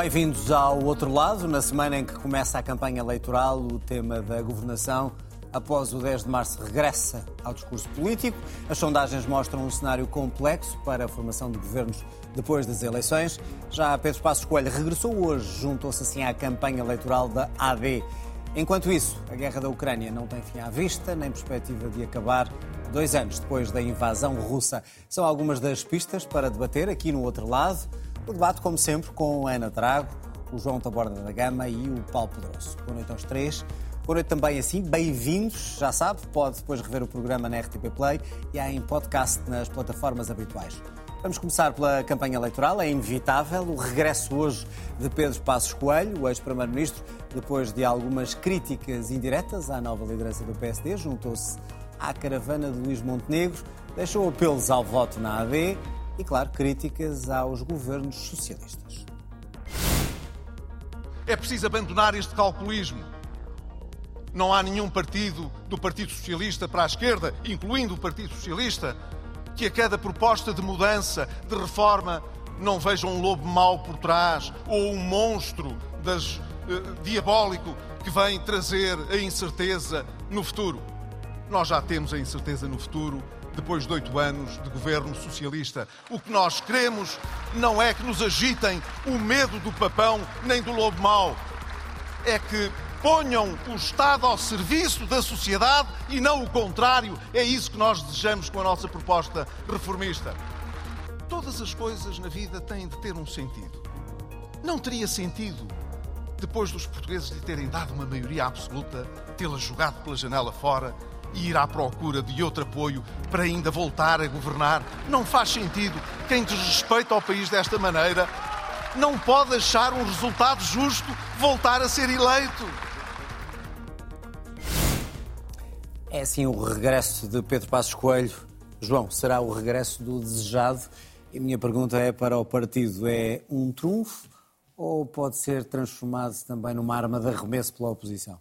Bem-vindos ao outro lado. Na semana em que começa a campanha eleitoral, o tema da governação, após o 10 de março, regressa ao discurso político. As sondagens mostram um cenário complexo para a formação de governos depois das eleições. Já Pedro Passos Coelho regressou hoje, juntou-se assim à campanha eleitoral da AD. Enquanto isso, a guerra da Ucrânia não tem fim à vista, nem perspectiva de acabar dois anos depois da invasão russa. São algumas das pistas para debater aqui no outro lado. O debate, como sempre, com a Ana Drago, o João Taborda da Gama e o Paulo Pedroso. Boa noite aos três. Boa noite também assim, bem-vindos, já sabe, pode depois rever o programa na RTP Play e há em podcast nas plataformas habituais. Vamos começar pela campanha eleitoral, é inevitável o regresso hoje de Pedro Passos Coelho, o ex-primeiro-ministro, depois de algumas críticas indiretas à nova liderança do PSD, juntou-se à caravana de Luís Montenegro, deixou apelos ao voto na AD e, claro, críticas aos governos socialistas. É preciso abandonar este calculismo. Não há nenhum partido do Partido Socialista para a esquerda, incluindo o Partido Socialista, que a cada proposta de mudança, de reforma, não veja um lobo mau por trás ou um monstro das, eh, diabólico que vem trazer a incerteza no futuro. Nós já temos a incerteza no futuro depois de oito anos de governo socialista. O que nós queremos não é que nos agitem o medo do papão nem do lobo mau. É que ponham o Estado ao serviço da sociedade e não o contrário. É isso que nós desejamos com a nossa proposta reformista. Todas as coisas na vida têm de ter um sentido. Não teria sentido, depois dos portugueses lhe terem dado uma maioria absoluta, tê-la jogado pela janela fora ir à procura de outro apoio para ainda voltar a governar. Não faz sentido. Quem desrespeita ao país desta maneira não pode achar um resultado justo voltar a ser eleito. É assim o regresso de Pedro Passos Coelho. João, será o regresso do desejado? E a minha pergunta é para o partido: é um trunfo ou pode ser transformado também numa arma de arremesso pela oposição?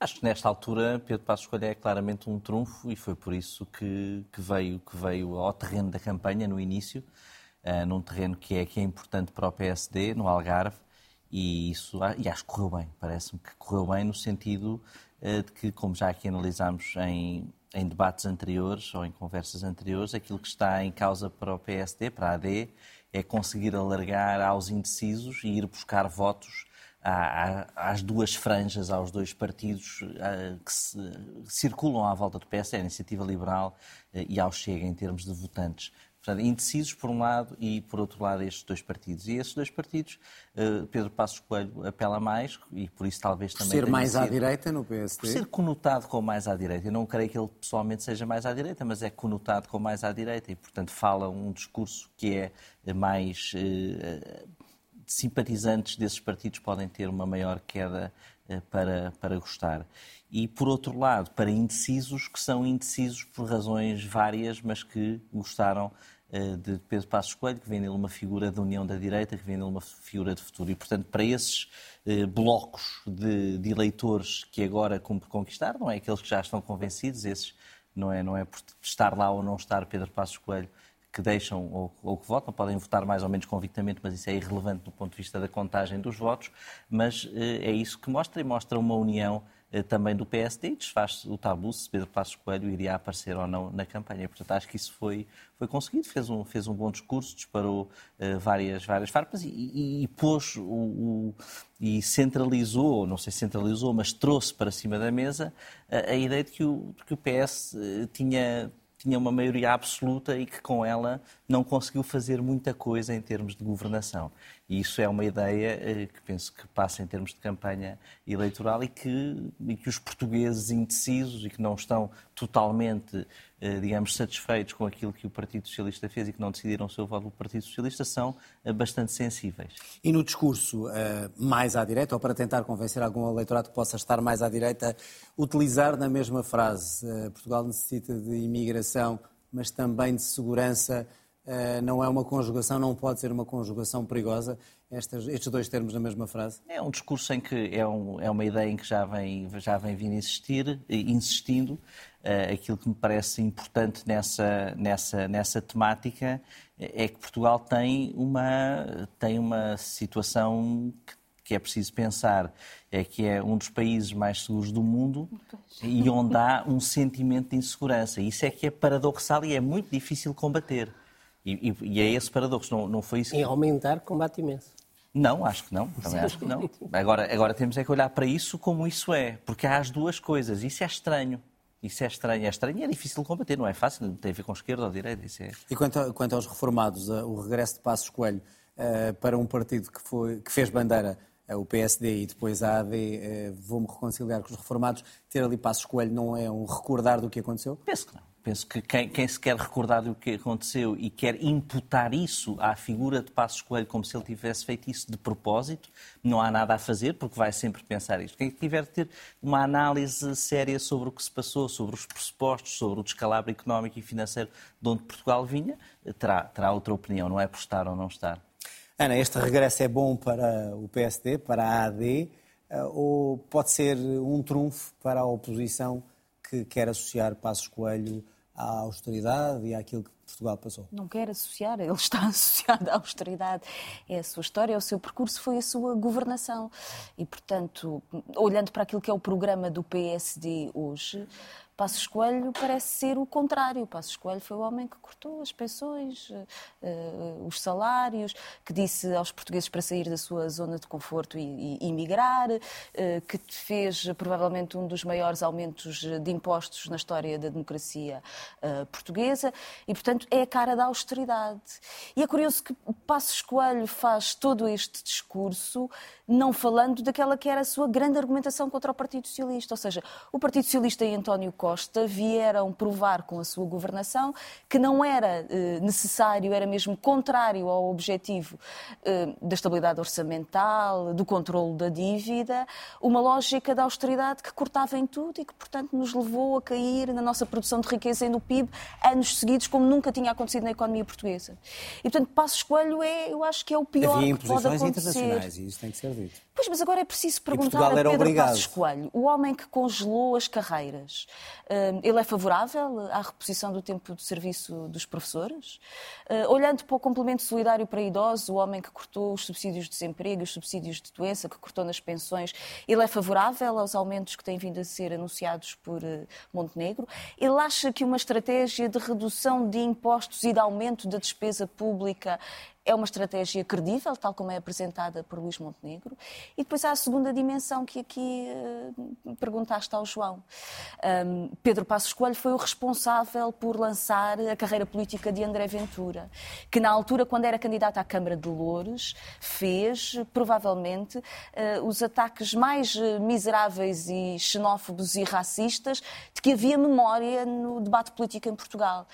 Acho que nesta altura Pedro Passos Coelho é claramente um trunfo e foi por isso que, que, veio, que veio ao terreno da campanha no início, uh, num terreno que é, que é importante para o PSD, no Algarve, e isso e acho que correu bem. Parece-me que correu bem no sentido uh, de que, como já aqui analisámos em, em debates anteriores ou em conversas anteriores, aquilo que está em causa para o PSD, para a AD, é conseguir alargar aos indecisos e ir buscar votos às duas franjas, aos dois partidos que se, circulam à volta do PS, a Iniciativa Liberal eh, e ao Chega, em termos de votantes. Portanto, indecisos por um lado e, por outro lado, estes dois partidos. E esses dois partidos, eh, Pedro Passos Coelho apela mais, e por isso talvez também... Por ser mais sido, à direita no PSD? Por ser conotado com mais à direita. Eu não creio que ele pessoalmente seja mais à direita, mas é conotado com mais à direita e, portanto, fala um discurso que é mais eh, simpatizantes desses partidos podem ter uma maior queda eh, para, para gostar. E, por outro lado, para indecisos, que são indecisos por razões várias, mas que gostaram eh, de Pedro Passos Coelho, que vê nele uma figura da união da direita, que vê nele uma figura de futuro. E, portanto, para esses eh, blocos de, de eleitores que agora cumpre conquistar, não é aqueles que já estão convencidos, esses não é, não é por estar lá ou não estar Pedro Passos Coelho que deixam ou, ou, que votam, podem votar mais ou menos convictamente, mas isso é irrelevante do ponto de vista da contagem dos votos, mas eh, é isso que mostra e mostra uma união eh, também do PSD e desfaz o tabu se Pedro Passos Coelho iria aparecer ou não na campanha. Portanto, acho que isso foi, foi conseguido, fez um, fez um bom discurso, disparou uh, várias, várias farpas e, e, e pôs o, o, e centralizou, não sei se centralizou, mas trouxe para cima da mesa a, a ideia de que o, de que o PS tinha tinha uma maioria absoluta e que com ela não conseguiu fazer muita coisa em termos de governação. E isso é uma ideia eh, que penso que passa em termos de campanha eleitoral e que, e que os portugueses indecisos e que não estão totalmente, eh, digamos, satisfeitos com aquilo que o Partido Socialista fez e que não decidiram o seu voto do Partido Socialista são eh, bastante sensíveis. E no discurso mais à direita, ou para tentar convencer algum eleitorado que possa estar mais à direita, utilizar na mesma frase Portugal necessita de imigração, mas também de segurança não é uma conjugação, não pode ser uma conjugação perigosa, estas, estes dois termos na mesma frase? É um discurso em que é, um, é uma ideia em que já vem, já vem vindo insistir, insistindo. Uh, aquilo que me parece importante nessa, nessa, nessa temática é que Portugal tem uma, tem uma situação que que é preciso pensar é que é um dos países mais seguros do mundo e onde há um sentimento de insegurança. Isso é que é paradoxal e é muito difícil combater. E, e, é esse paradoxo, não, não foi isso que... Em aumentar, combate imenso. Não, acho que não. Também acho que não. Agora, agora temos é que olhar para isso como isso é, porque há as duas coisas. Isso é estranho. Isso é estranho. É estranho e é difícil de combater, não é fácil, não tem a ver com esquerda ou direita. Isso é... E quanto, quanto aos reformados, o regresso de Passos Coelho uh, para um partido que, foi, que fez bandeira é o PSD e depois a AD, eh, vou-me reconciliar com os reformados, ter ali Passos Coelho não é um recordar do que aconteceu? Penso que não. Penso que quem, quem, se quer recordar do que aconteceu e quer imputar isso à figura de Passos Coelho como se ele tivesse feito isso de propósito, não há nada a fazer, porque vai sempre pensar isto. Quem tiver de ter uma análise séria sobre o que se passou, sobre os pressupostos, sobre o descalabro económico e financeiro de onde Portugal vinha, terá, terá outra opinião, não é por estar ou não estar. Ana, este regresso é bom para o PSD, para a AD, eh, ou pode ser um trunfo para a oposição que quer associar Passos Coelho à austeridade e àquilo que Portugal passou? Não quer associar, ele está associado à austeridade. É a sua história, é o seu percurso, foi a sua governação. E, portanto, olhando para aquilo que é o programa do PSD hoje, Passos Coelho parece ser o contrário. Passos Coelho foi o homem que cortou as pensões, uh, os salários, que disse aos portugueses para sair da sua zona de conforto e, e, emigrar, uh, que fez provavelmente um dos maiores aumentos de impostos na história da democracia uh, portuguesa e, portanto, é a cara da austeridade. E é curioso que Passos Coelho faz todo este discurso não falando daquela que era a sua grande argumentação contra o Partido Socialista. Ou seja, o Partido Socialista e António Costa vieram provar com a sua governação que não era eh, necessário, era mesmo contrário ao objetivo eh, da estabilidade orçamental, do controle da dívida, uma lógica da austeridade que cortava em tudo e que, portanto, nos levou a cair na nossa produção de riqueza e no PIB anos seguidos, como nunca tinha acontecido na economia portuguesa. E, portanto, Passos Coelho é, eu acho que é o pior Havia que pode acontecer. internacionais e isso tem que ser Pois, mas agora é preciso perguntar a Pedro obrigado. Passos Coelho, o homem que congelou as carreiras, hum, ele é favorável à reposição do tempo de serviço dos professores? Hum, olhando para o complemento solidário para idosos, o homem que cortou os subsídios de desemprego, os subsídios de doença, que cortou nas pensões, ele é favorável aos aumentos que têm vindo a ser anunciados por hum, Montenegro? Ele acha que uma estratégia de redução de impostos e de aumento da despesa pública é uma estratégia credível, tal como é apresentada por Luís Montenegro. E depois há a segunda dimensão que aqui uh, perguntaste ao João. Um, Pedro Passos Coelho foi o responsável por lançar a carreira política de André Ventura, que na altura, quando era candidato à Câmara de Louros, fez, provavelmente, uh, os ataques mais uh, miseráveis e xenófobos e racistas de que havia memória no debate político em Portugal.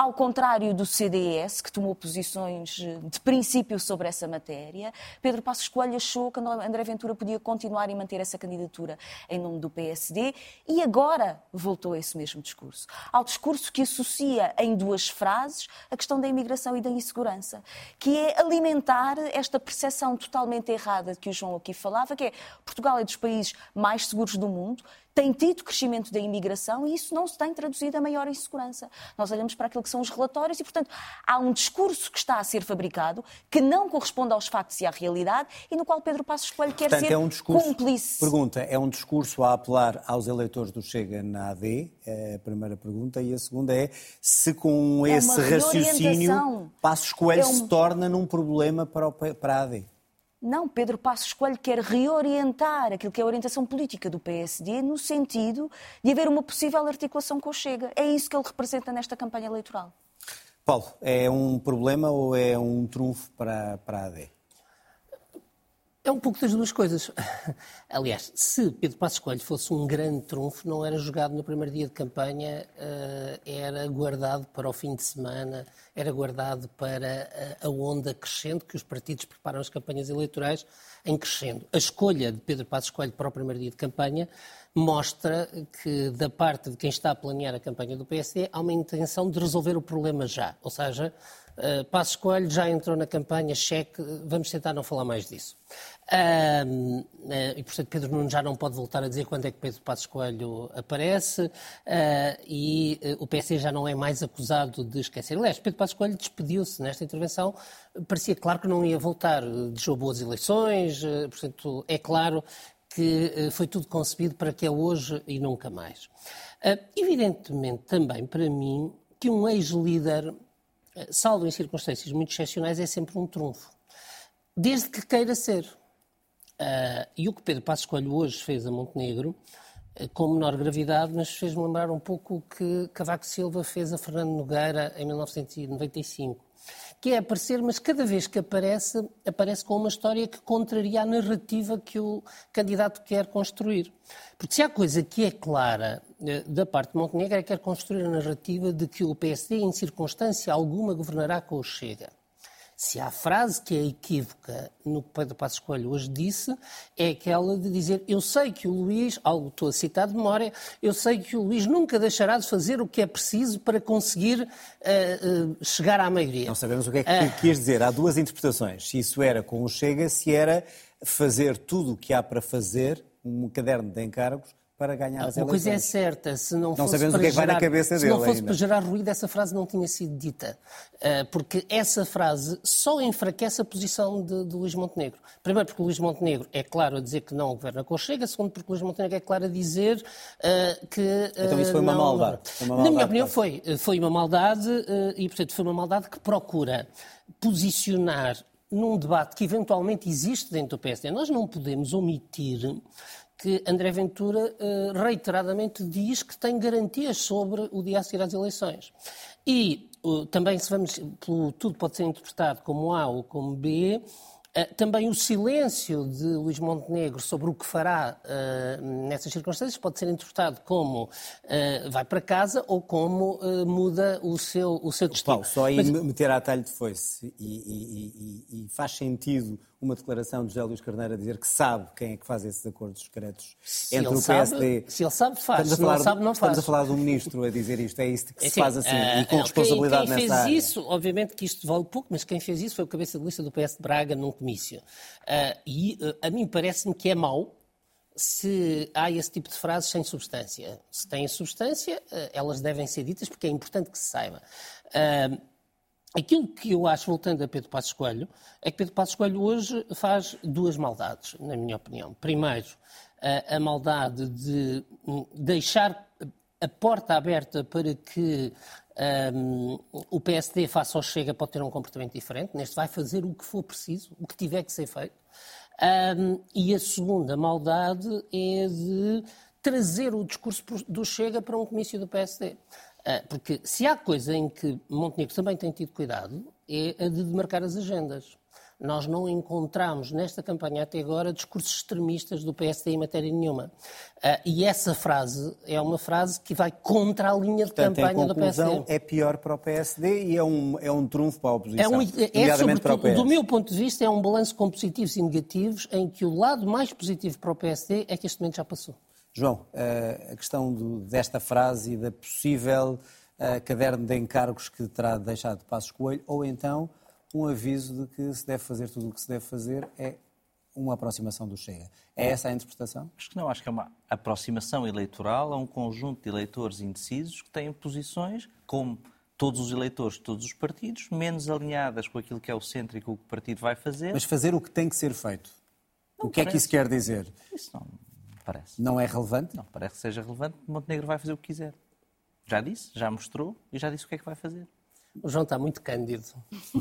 Ao contrário do CDS, que tomou posições de princípio sobre essa matéria, Pedro Passos Coelho achou que André Ventura podia continuar e manter essa candidatura em nome do PSD e agora voltou a esse mesmo discurso. Ao discurso que associa em duas frases a questão da imigração e da insegurança, que é alimentar esta percepção totalmente errada que o João aqui falava, que é Portugal é dos países mais seguros do mundo, tem tido crescimento da imigração e isso não se tem traduzido a maior insegurança. Nós olhamos para aquilo que são os relatórios e, portanto, há um discurso que está a ser fabricado que não corresponde aos factos e à realidade e no qual Pedro Passos Coelho quer portanto, ser é um discurso, cúmplice. Pergunta, é um discurso a apelar aos eleitores do Chega na AD? É a primeira pergunta. E a segunda é se com é esse raciocínio Passos Coelho é um... se torna num problema para, o, para a AD? Não, Pedro Passos Coelho quer reorientar aquilo que é a orientação política do PSD no sentido de haver uma possível articulação com o Chega. É isso que ele representa nesta campanha eleitoral. Paulo, é um problema ou é um trunfo para, para a AD? É um pouco das duas coisas. Aliás, se Pedro Passos Coelho fosse um grande trunfo, não era jogado no primeiro dia de campanha, eh, era guardado para o fim de semana, era guardado para a onda crescente que os partidos preparam as campanhas eleitorais em crescendo. A escolha de Pedro Passos Coelho para o primeiro dia de campanha mostra que, da parte de quem está a planear a campanha do PSD, há uma intenção de resolver o problema já. Ou seja, Uh, Passos Coelho já entrou na campanha, cheque, vamos tentar não falar mais disso. Uh, e, portanto, Pedro Nuno já não pode voltar a dizer quando é que Pedro Passos Coelho aparece uh, e o PSD já não é mais acusado de esquecer. Aliás, Pedro Passos Coelho despediu-se nesta intervenção, parecia claro que não ia voltar, deixou boas eleições, portanto, é claro que foi tudo concebido para que é hoje e nunca mais. evidentemente, também para mim, que um ex-líder eh, salvo em circunstâncias muito excepcionais, é sempre um trunfo. Desde que queira ser. Uh, e o que Pedro Passos Coelho hoje fez a Montenegro, uh, com menor gravidade, mas fez-me lembrar um pouco o que Cavaco Silva fez a Fernando Nogueira em 1995 que é aparecer, mas cada vez que aparece, aparece com uma história que contraria a narrativa que o candidato quer construir. Porque se há coisa que é clara da parte de Montenegro é que quer construir a narrativa de que o PSD, em circunstância alguma, governará com o Chega. Se há frase que é equívoca no que Pedro Passos Coelho hoje disse, é aquela de dizer eu sei que o Luís, algo estou a citar de memória, eu sei que o Luís nunca deixará de fazer o que é preciso para conseguir uh, uh, chegar à maioria. Não sabemos o que é que uh... quis dizer. Há duas interpretações. Se isso era com o Chega, se era fazer tudo o que há para fazer, um caderno de encargos, para ganhar as eleições. Uma coisa é certa, se não, não fosse sabemos o que é que vai na cabeça dele. Se não fosse ainda. para gerar ruído, essa frase não tinha sido dita. Uh, porque essa frase só enfraquece a posição de, de Luís Montenegro. Primeiro, porque Luís Montenegro é claro a dizer que não governa com Chega. Segundo, porque o Luís Montenegro é claro a dizer uh, que. Uh, então isso foi uma não, maldade. Foi uma maldade. Na minha opinião, foi, foi uma maldade e, portanto, foi uma maldade que procura posicionar num debate que eventualmente existe dentro do PSD. Nós não podemos omitir que André Ventura uh, reiteradamente diz que tem garantias sobre o dia a seguir às eleições. E uh, também, se vamos, tudo pode ser interpretado como A ou como B, eh, também o silêncio de Luís Montenegro sobre o que fará uh, nessas circunstâncias pode ser interpretado como uh, vai para casa ou como uh, muda o seu, o seu destino. Paulo, só aí Mas... meter a talho de foice e, e, e, e, faz sentido uma declaração de José Luís Carneiro a dizer que sabe quem é que faz esses acordos secretos se entre o PSD... se ele sabe, faz. Se não sabe, não faz. Estamos a falar de um ministro a dizer isto. É isto que se faz assim e com responsabilidade quem, quem nessa fez isso, obviamente que isto vale pouco, mas quem fez isso foi o cabeça de lista do PS de Braga num comício. Uh, e uh, a mim parece-me que é mau se há esse tipo de frases sem substância. Se têm substância, uh, elas devem ser ditas porque é importante que se saiba. Aquilo que eu acho, voltando a Pedro Passos Coelho, é que Pedro Passos Coelho hoje faz duas maldades, na minha opinião. Primeiro, a maldade de hum, deixar a porta aberta para que um, o PSD faça ao Chega pode ter um comportamento diferente. Neste vai fazer o que for preciso, o que tiver que ser feito. Um, e a segunda maldade é de trazer o discurso do Chega para um comício do PSD. Ah, porque se há coisa em que Montenegro também tem tido cuidado, é a de demarcar as agendas. Nós não encontramos nesta campanha até agora discursos extremistas do PSD em matéria nenhuma. Uh, e essa frase é uma frase que vai contra a linha de Portanto, campanha do PSD. É pior para o PSD e é um, é um trunfo para a oposição. É, um, é para o PS. Do meu ponto de vista, é um balanço com positivos e negativos, em que o lado mais positivo para o PSD é que este momento já passou. João, uh, a questão do, desta frase e da possível uh, caderno de encargos que terá deixado Passos Coelho, ou então um aviso de que se deve fazer tudo o que se deve fazer é uma aproximação do Chega. É essa a interpretação? Acho que não, acho que é uma aproximação eleitoral a um conjunto de eleitores indecisos que têm posições, como todos os eleitores de todos os partidos, menos alinhadas com aquilo que é o centro e com o que o partido vai fazer. Mas fazer o que tem que ser feito. Não o que parece. é que isso quer dizer? Isso não parece. Não é relevante? Não, parece que seja relevante. Montenegro vai fazer o que quiser. Já disse, já mostrou e já disse o que é que vai fazer. O João está muito cândido.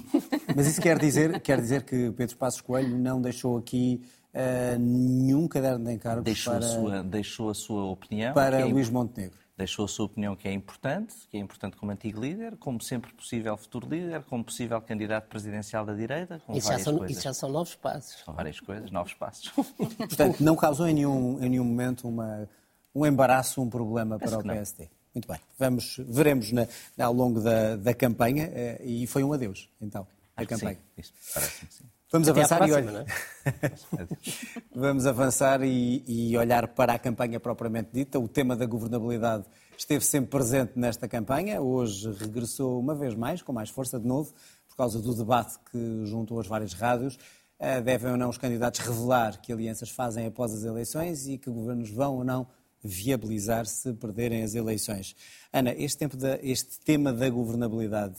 Mas isso quer dizer, quer dizer que Pedro Passos Coelho não deixou aqui uh, nenhum caderno de encargos deixou para... A sua, deixou a sua opinião. Para é Luís Montenegro. Deixou a sua opinião que é importante, que é importante como antigo líder, como sempre possível futuro líder, como possível candidato presidencial da direita, com isso várias já são, coisas. Isso já são novos passos. São várias coisas, novos passos. Portanto, não causou em nenhum, em nenhum momento uma, um embaraço, um problema Penso para o PSD. Muito bem. Vamos, veremos na, ao longo da, da campanha eh, e foi um adeus, então, a campanha. Sim, isso parece-me sim. Vamos avançar próxima, e olhar. É? Vamos avançar e, e, olhar para a campanha propriamente dita. O tema da governabilidade esteve sempre presente nesta campanha. Hoje regressou uma vez mais, com mais força de novo, causa do debate que juntou as várias rádios, uh, devem ou não os candidatos revelar que alianças fazem após as eleições e que governos vão ou não viabilizar se perderem as eleições. Ana, este, da, este tema da governabilidade,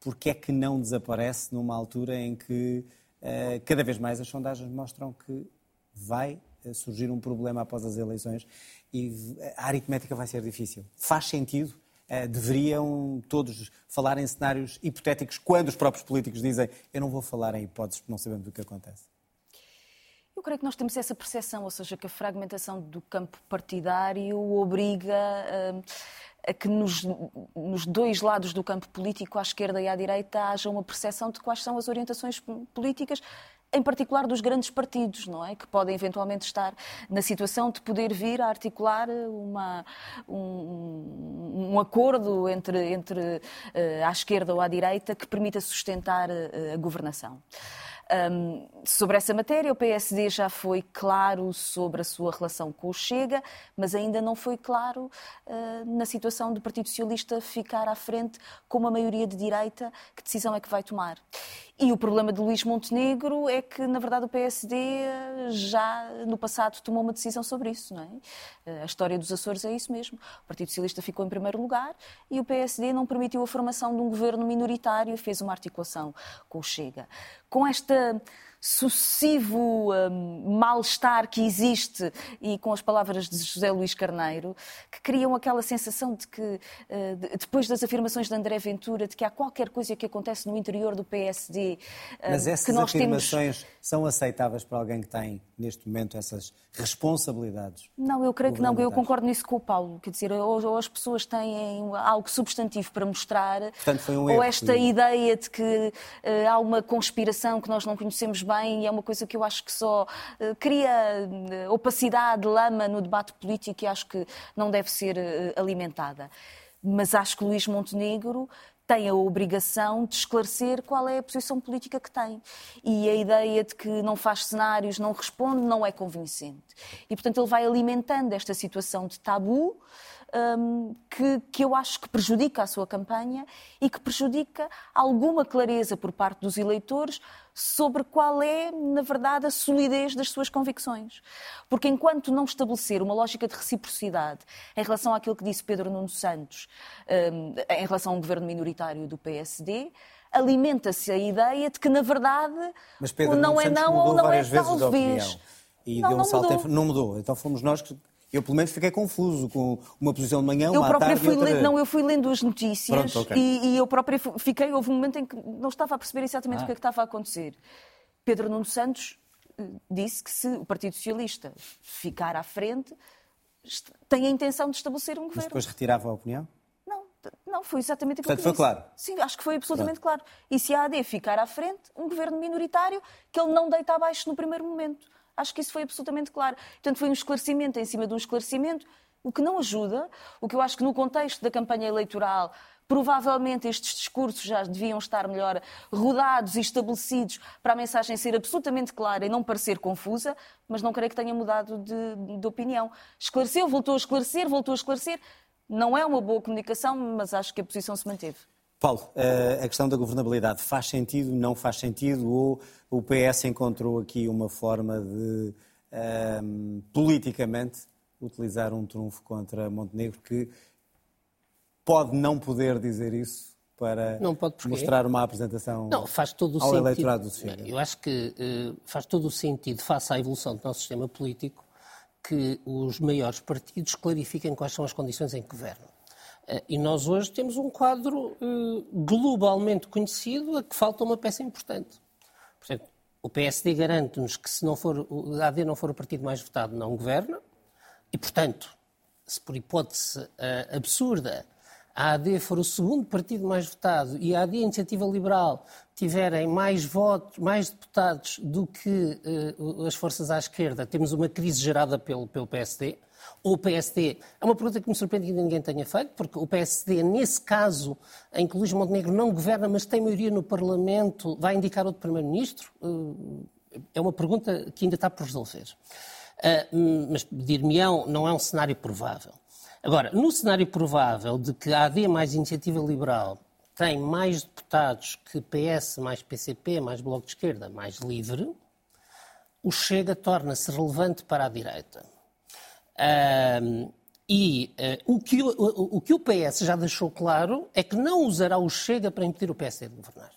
uh, por que é que não desaparece numa altura em que uh, cada vez mais as sondagens mostram que vai surgir um problema após as eleições e a aritmética vai ser difícil. Faz sentido? Uh, deveriam todos falar em cenários hipotéticos quando os próprios políticos dizem eu não vou falar em hipóteses porque não sabemos o que acontece? Eu creio que nós temos essa percepção, ou seja, que a fragmentação do campo partidário obriga uh, a que nos, nos, dois lados do campo político, à esquerda e à direita, haja uma percepção de quais são as orientações políticas em particular dos grandes partidos, não é? Que podem eventualmente estar na situação de poder vir a articular uma, um, um acordo entre, entre uh, à esquerda ou à direita que permita sustentar uh, a governação. Um, sobre essa matéria, o PSD já foi claro sobre a sua relação com o Chega, mas ainda não foi claro uh, na situação do Partido Socialista ficar à frente com uma maioria de direita, que decisão é que vai tomar. E o problema de Luís Montenegro é que, na verdade, o PSD já no passado tomou uma decisão sobre isso. Não é? A história dos Açores é isso mesmo. O Partido Socialista ficou em primeiro lugar e o PSD não permitiu a formação de um governo minoritário e fez uma articulação com o Chega. Com esta sucessivo um, mal-estar que existe, e com as palavras de José Luís Carneiro, que criam aquela sensação de que, uh, depois das afirmações de André Ventura, de que há qualquer coisa que acontece no interior do PSD. Uh, Mas essas que nós afirmações temos... são aceitáveis para alguém que tem, neste momento, essas responsabilidades? Não, eu creio que não, eu concordo nisso com o Paulo. Quer dizer, ou, ou as pessoas têm algo substantivo para mostrar, Portanto, um ou esta ideia de que uh, há uma conspiração que nós não conhecemos bem e é uma coisa que eu acho que só uh, cria uh, opacidade, lama no debate político e acho que não deve ser uh, alimentada. Mas acho que Luís Montenegro tem a obrigação de esclarecer qual é a posição política que tem. E a ideia de que não faz cenários, não responde, não é convincente. E, portanto, ele vai alimentando esta situação de tabu um, que, que eu acho que prejudica a sua campanha e que prejudica alguma clareza por parte dos eleitores sobre qual é, na verdade, a solidez das suas convicções. Porque enquanto não estabelecer uma lógica de reciprocidade em relação àquilo que disse Pedro Nuno Santos um, em relação ao governo minoritário do PSD, alimenta-se a ideia de que, na verdade, Mas Pedro não Nuno é Santos não ou não é talvez. E não, deu um não salto mudou. Em... Não mudou. Então fomos nós que eu, pelo menos, fiquei confuso com uma posição de manhã, eu uma própria tarde fui outra... lendo, Não, eu fui lendo as notícias Pronto, okay. e, e, eu própria fiquei... Houve um momento em que não estava a perceber exatamente ah. o que é que estava a acontecer. Pedro Nuno Santos eh, disse que se o Partido Socialista ficar à frente, tem a intenção de estabelecer um governo. Mas depois retirava a opinião? Não, não foi exatamente aquilo Portanto, que foi disse. claro? Sim, acho que foi absolutamente Pronto. claro. E se a AD ficar à frente, um governo minoritário que ele não deita abaixo no primeiro momento. Acho que isso foi absolutamente claro. Portanto, foi um esclarecimento em cima de um esclarecimento, o que não ajuda, o que eu acho que no contexto da campanha eleitoral provavelmente estes discursos já deviam estar melhor rodados e estabelecidos para a mensagem ser absolutamente clara e não parecer confusa, mas não creio que tenha mudado de, de opinião. Esclareceu, voltou a esclarecer, voltou a esclarecer. Não é uma boa comunicação, mas acho que a posição se manteve. Paulo, eh, a questão da governabilidade faz sentido, não faz sentido, ou o PS encontrou aqui uma forma de, um, ehm, politicamente, utilizar um trunfo contra Montenegro que pode não poder dizer isso para mostrar uma apresentação não, faz todo o ao sentido. eleitorado do Chega? Eu acho que uh, faz todo o sentido, face à evolução do nosso sistema político, que os maiores partidos clarifiquem quais são as condições em que governam. Uh, e nós hoje temos um quadro uh, globalmente conhecido a que falta uma peça importante. Portanto, o PSD garante-nos que se não for, o AD não for o partido mais votado, não governa, e, portanto, se por hipótese absurda a AD for o segundo partido mais votado e a AD e a Iniciativa Liberal tiverem mais votos, mais deputados do que uh, as forças à esquerda, temos uma crise gerada pelo, pelo PSD. Ou o PSD, é uma pergunta que me surpreende que ainda ninguém tenha feito, porque o PSD, nesse caso, em que Luís Montenegro não governa, mas tem maioria no Parlamento, vai indicar outro Primeiro-Ministro? Uh, é uma pergunta que ainda está por resolver. Uh, mas, dir-me-ão, não é um cenário provável. Agora, no cenário provável de que a AD mais Iniciativa Liberal tem mais deputados que PS, mais PCP, mais Bloco de Esquerda, mais Livre, o Chega torna-se relevante para a direita. Um, e uh, o, que, o, o, que o PS já deixou claro é que não usará o Chega para impedir o PSD de governar.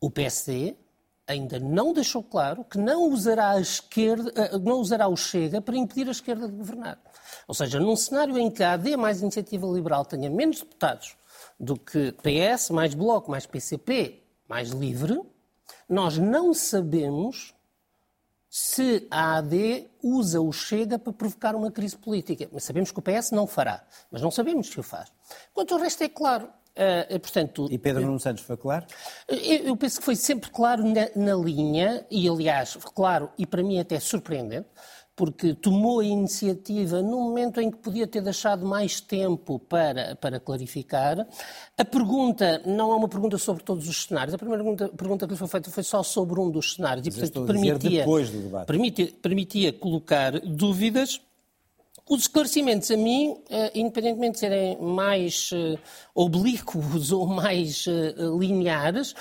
O PSD ainda não deixou claro que não usará, a esquerda, uh, não usará o Chega para impedir a esquerda de governar. Ou seja, num cenário em que a AD mais Iniciativa Liberal tenha menos deputados do que PS, mais Bloco, mais PCP, mais Livre, nós não sabemos se a AD usa o Chega para provocar uma crise política. Mas sabemos que o PS não fará, mas não sabemos se o faz. Quanto ao resto é claro. Uh, portanto, e Pedro Nuno Santos foi claro? Eu, eu, penso que foi sempre claro na, na linha, e aliás, claro, e para mim até surpreendente, porque tomou a iniciativa no momento em que podia ter deixado mais tempo para, para clarificar. A pergunta não é uma pergunta sobre todos os cenários. A primeira pergunta, pergunta que lhe foi feita foi só sobre um dos cenários. Mas e, portanto, permitia, permitia, permitia colocar dúvidas. Os esclarecimentos, a mim, eh, independentemente de serem mais eh, oblíquos ou mais eh, lineares,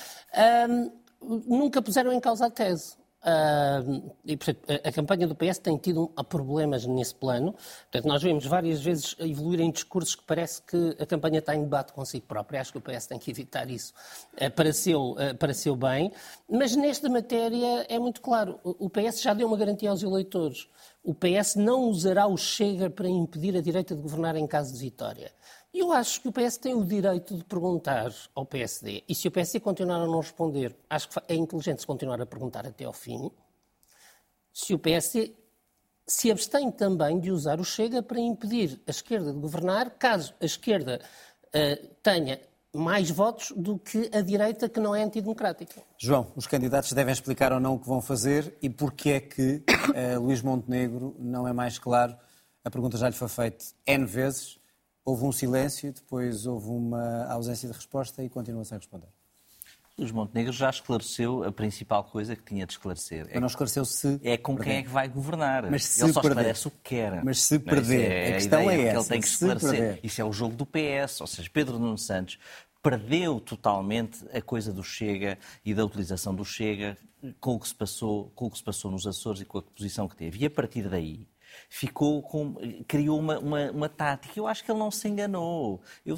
nunca puseram em causa a tese. Uh, e, portanto, a, a, campanha do PS tem tido problemas nesse plano. Portanto, nós vemos várias vezes evoluir em discursos que parece que a campanha está em debate consigo própria. Acho que o PS tem que evitar isso uh, para, seu, uh, para seu bem. Mas nesta matéria é muito claro. O, o PS já deu uma garantia aos eleitores. O PS não usará o Chega para impedir a direita de governar em caso de vitória. Eu acho que o PS tem o direito de perguntar ao PSD. E se o PSD continuar a não responder, acho que é inteligente se continuar a perguntar até ao fim. Se o PSD se abstém também de usar o Chega para impedir a esquerda de governar, caso a esquerda uh, tenha mais votos do que a direita que não é antidemocrática. João, os candidatos devem explicar ou não o que vão fazer e porquê é que uh, Luís Montenegro não é mais claro. A pergunta já lhe foi feita N vezes houve um silêncio, depois houve uma ausência de resposta e continua sem responder. Os Montenegro já esclareceu a principal coisa que tinha de esclarecer. Mas não esclareceu se. É com perder. quem é que vai governar. Mas se ele só perder. esclarece o que quer. Mas se perder. É a, questão é essa. ele tem que esclarecer. Isso é o jogo do PS. Ou seja, Pedro Nuno Santos perdeu totalmente a coisa do Chega e da utilização do Chega com o que se passou, com o que se passou nos Açores e com a posição que teve. E a partir daí ficou com, criou uma, uma, uma tática. Eu acho que ele não se enganou. Eu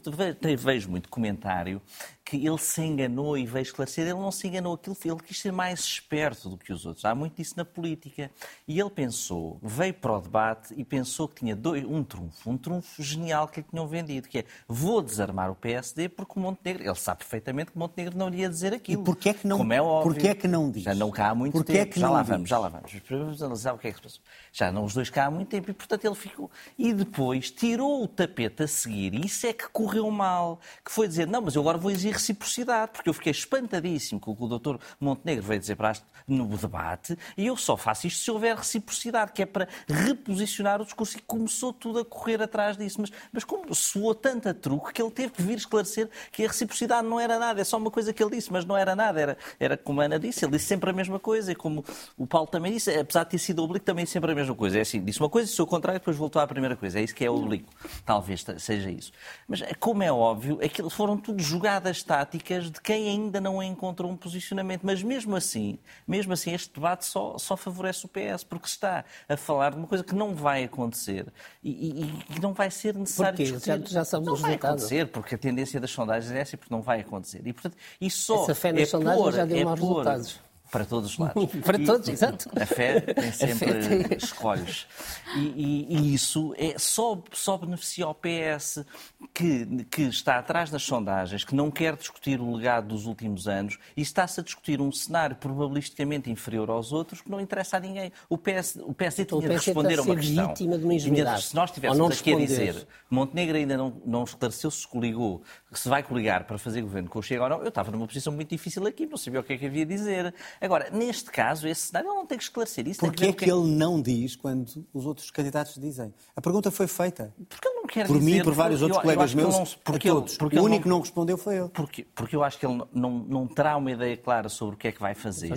vejo muito comentário que ele se enganou e veio esclarecer. Ele não se enganou, aquilo, ele quis ser mais esperto do que os outros. Há muito disso na política. E ele pensou, veio para o debate e pensou que tinha dois, um trunfo, um trunfo genial que lhe tinham vendido, que é vou desarmar o PSD porque o Montenegro, ele sabe perfeitamente que o Montenegro não lhe ia dizer aquilo. E porquê é que não, como é óbvio, porquê é que não diz? Já não cá há muito porquê tempo. É que já lá diz? vamos, já lá vamos. Vamos analisar o que é que se passou. Já não os dois cá há muito tempo e, portanto, ele ficou. E depois tirou o tapete a seguir. E isso é que correu mal. Que foi dizer, não, mas eu agora vou exigir reciprocidade porque eu fiquei espantadíssimo com o que o doutor Montenegro veio dizer para no debate, e eu só faço isto se houver reciprocidade, que é para reposicionar o discurso, e começou tudo a correr atrás disso. Mas, mas como soou tanto a truque que ele teve que vir esclarecer que a reciprocidade não era nada, é só uma coisa que ele disse, mas não era nada, era, era como a Ana disse, ele disse sempre a mesma coisa, e como o Paulo também disse, apesar de ter sido oblíquo, também sempre a mesma coisa. É assim, disse uma coisa, disse o contrário, depois voltou à primeira coisa. É isso que é oblíquo. Talvez seja isso. Mas, como é óbvio, aquilo foram tudo jogadas táticas de quem ainda não encontrou um posicionamento. Mas mesmo assim, mesmo assim, este debate só, só favorece o PS, porque está a falar de uma coisa que não vai acontecer e, e, e não vai ser necessário Porquê? discutir. Já, já sabemos não vai resultados. acontecer, porque a tendência das sondagens é essa e porque não vai acontecer. E, portanto, isso só Essa fé nas é sondagens pôr, já deu é maus pôr, resultados. Para todos os lados. Para todos, exato. A fé tem sempre fé tem- escolhos. E, e- e isso é, só, só beneficia ao PS, que, que está atrás das sondagens, que não quer discutir o legado dos últimos anos e está-se a discutir um cenário probabilisticamente inferior aos outros que não interessa a ninguém. O, PS, o PSD Então, o tinha de responder está a uma questão. vítima de uma Tinha de- ingenuidade. se nós estivéssemos não aqui a dizer Montenegro ainda não, não esclareceu se coligou, se vai coligar para fazer governo com o Chega ou não, eu estava numa posição muito difícil aqui, não sabia o que é que havia a dizer. Agora, neste caso, esse cenário ele não tem que esclarecer isso. Porquê é ver que o ele não diz quando os outros candidatos dizem? A pergunta foi feita. Porque ele não quer Por dizer, mim e por vários eu- outros eu colegas que ele meus, não- por porque ele- todos. porque o único que não respondeu foi ele. Porque, porque eu acho que ele não, não terá uma ideia clara sobre o que é que vai fazer.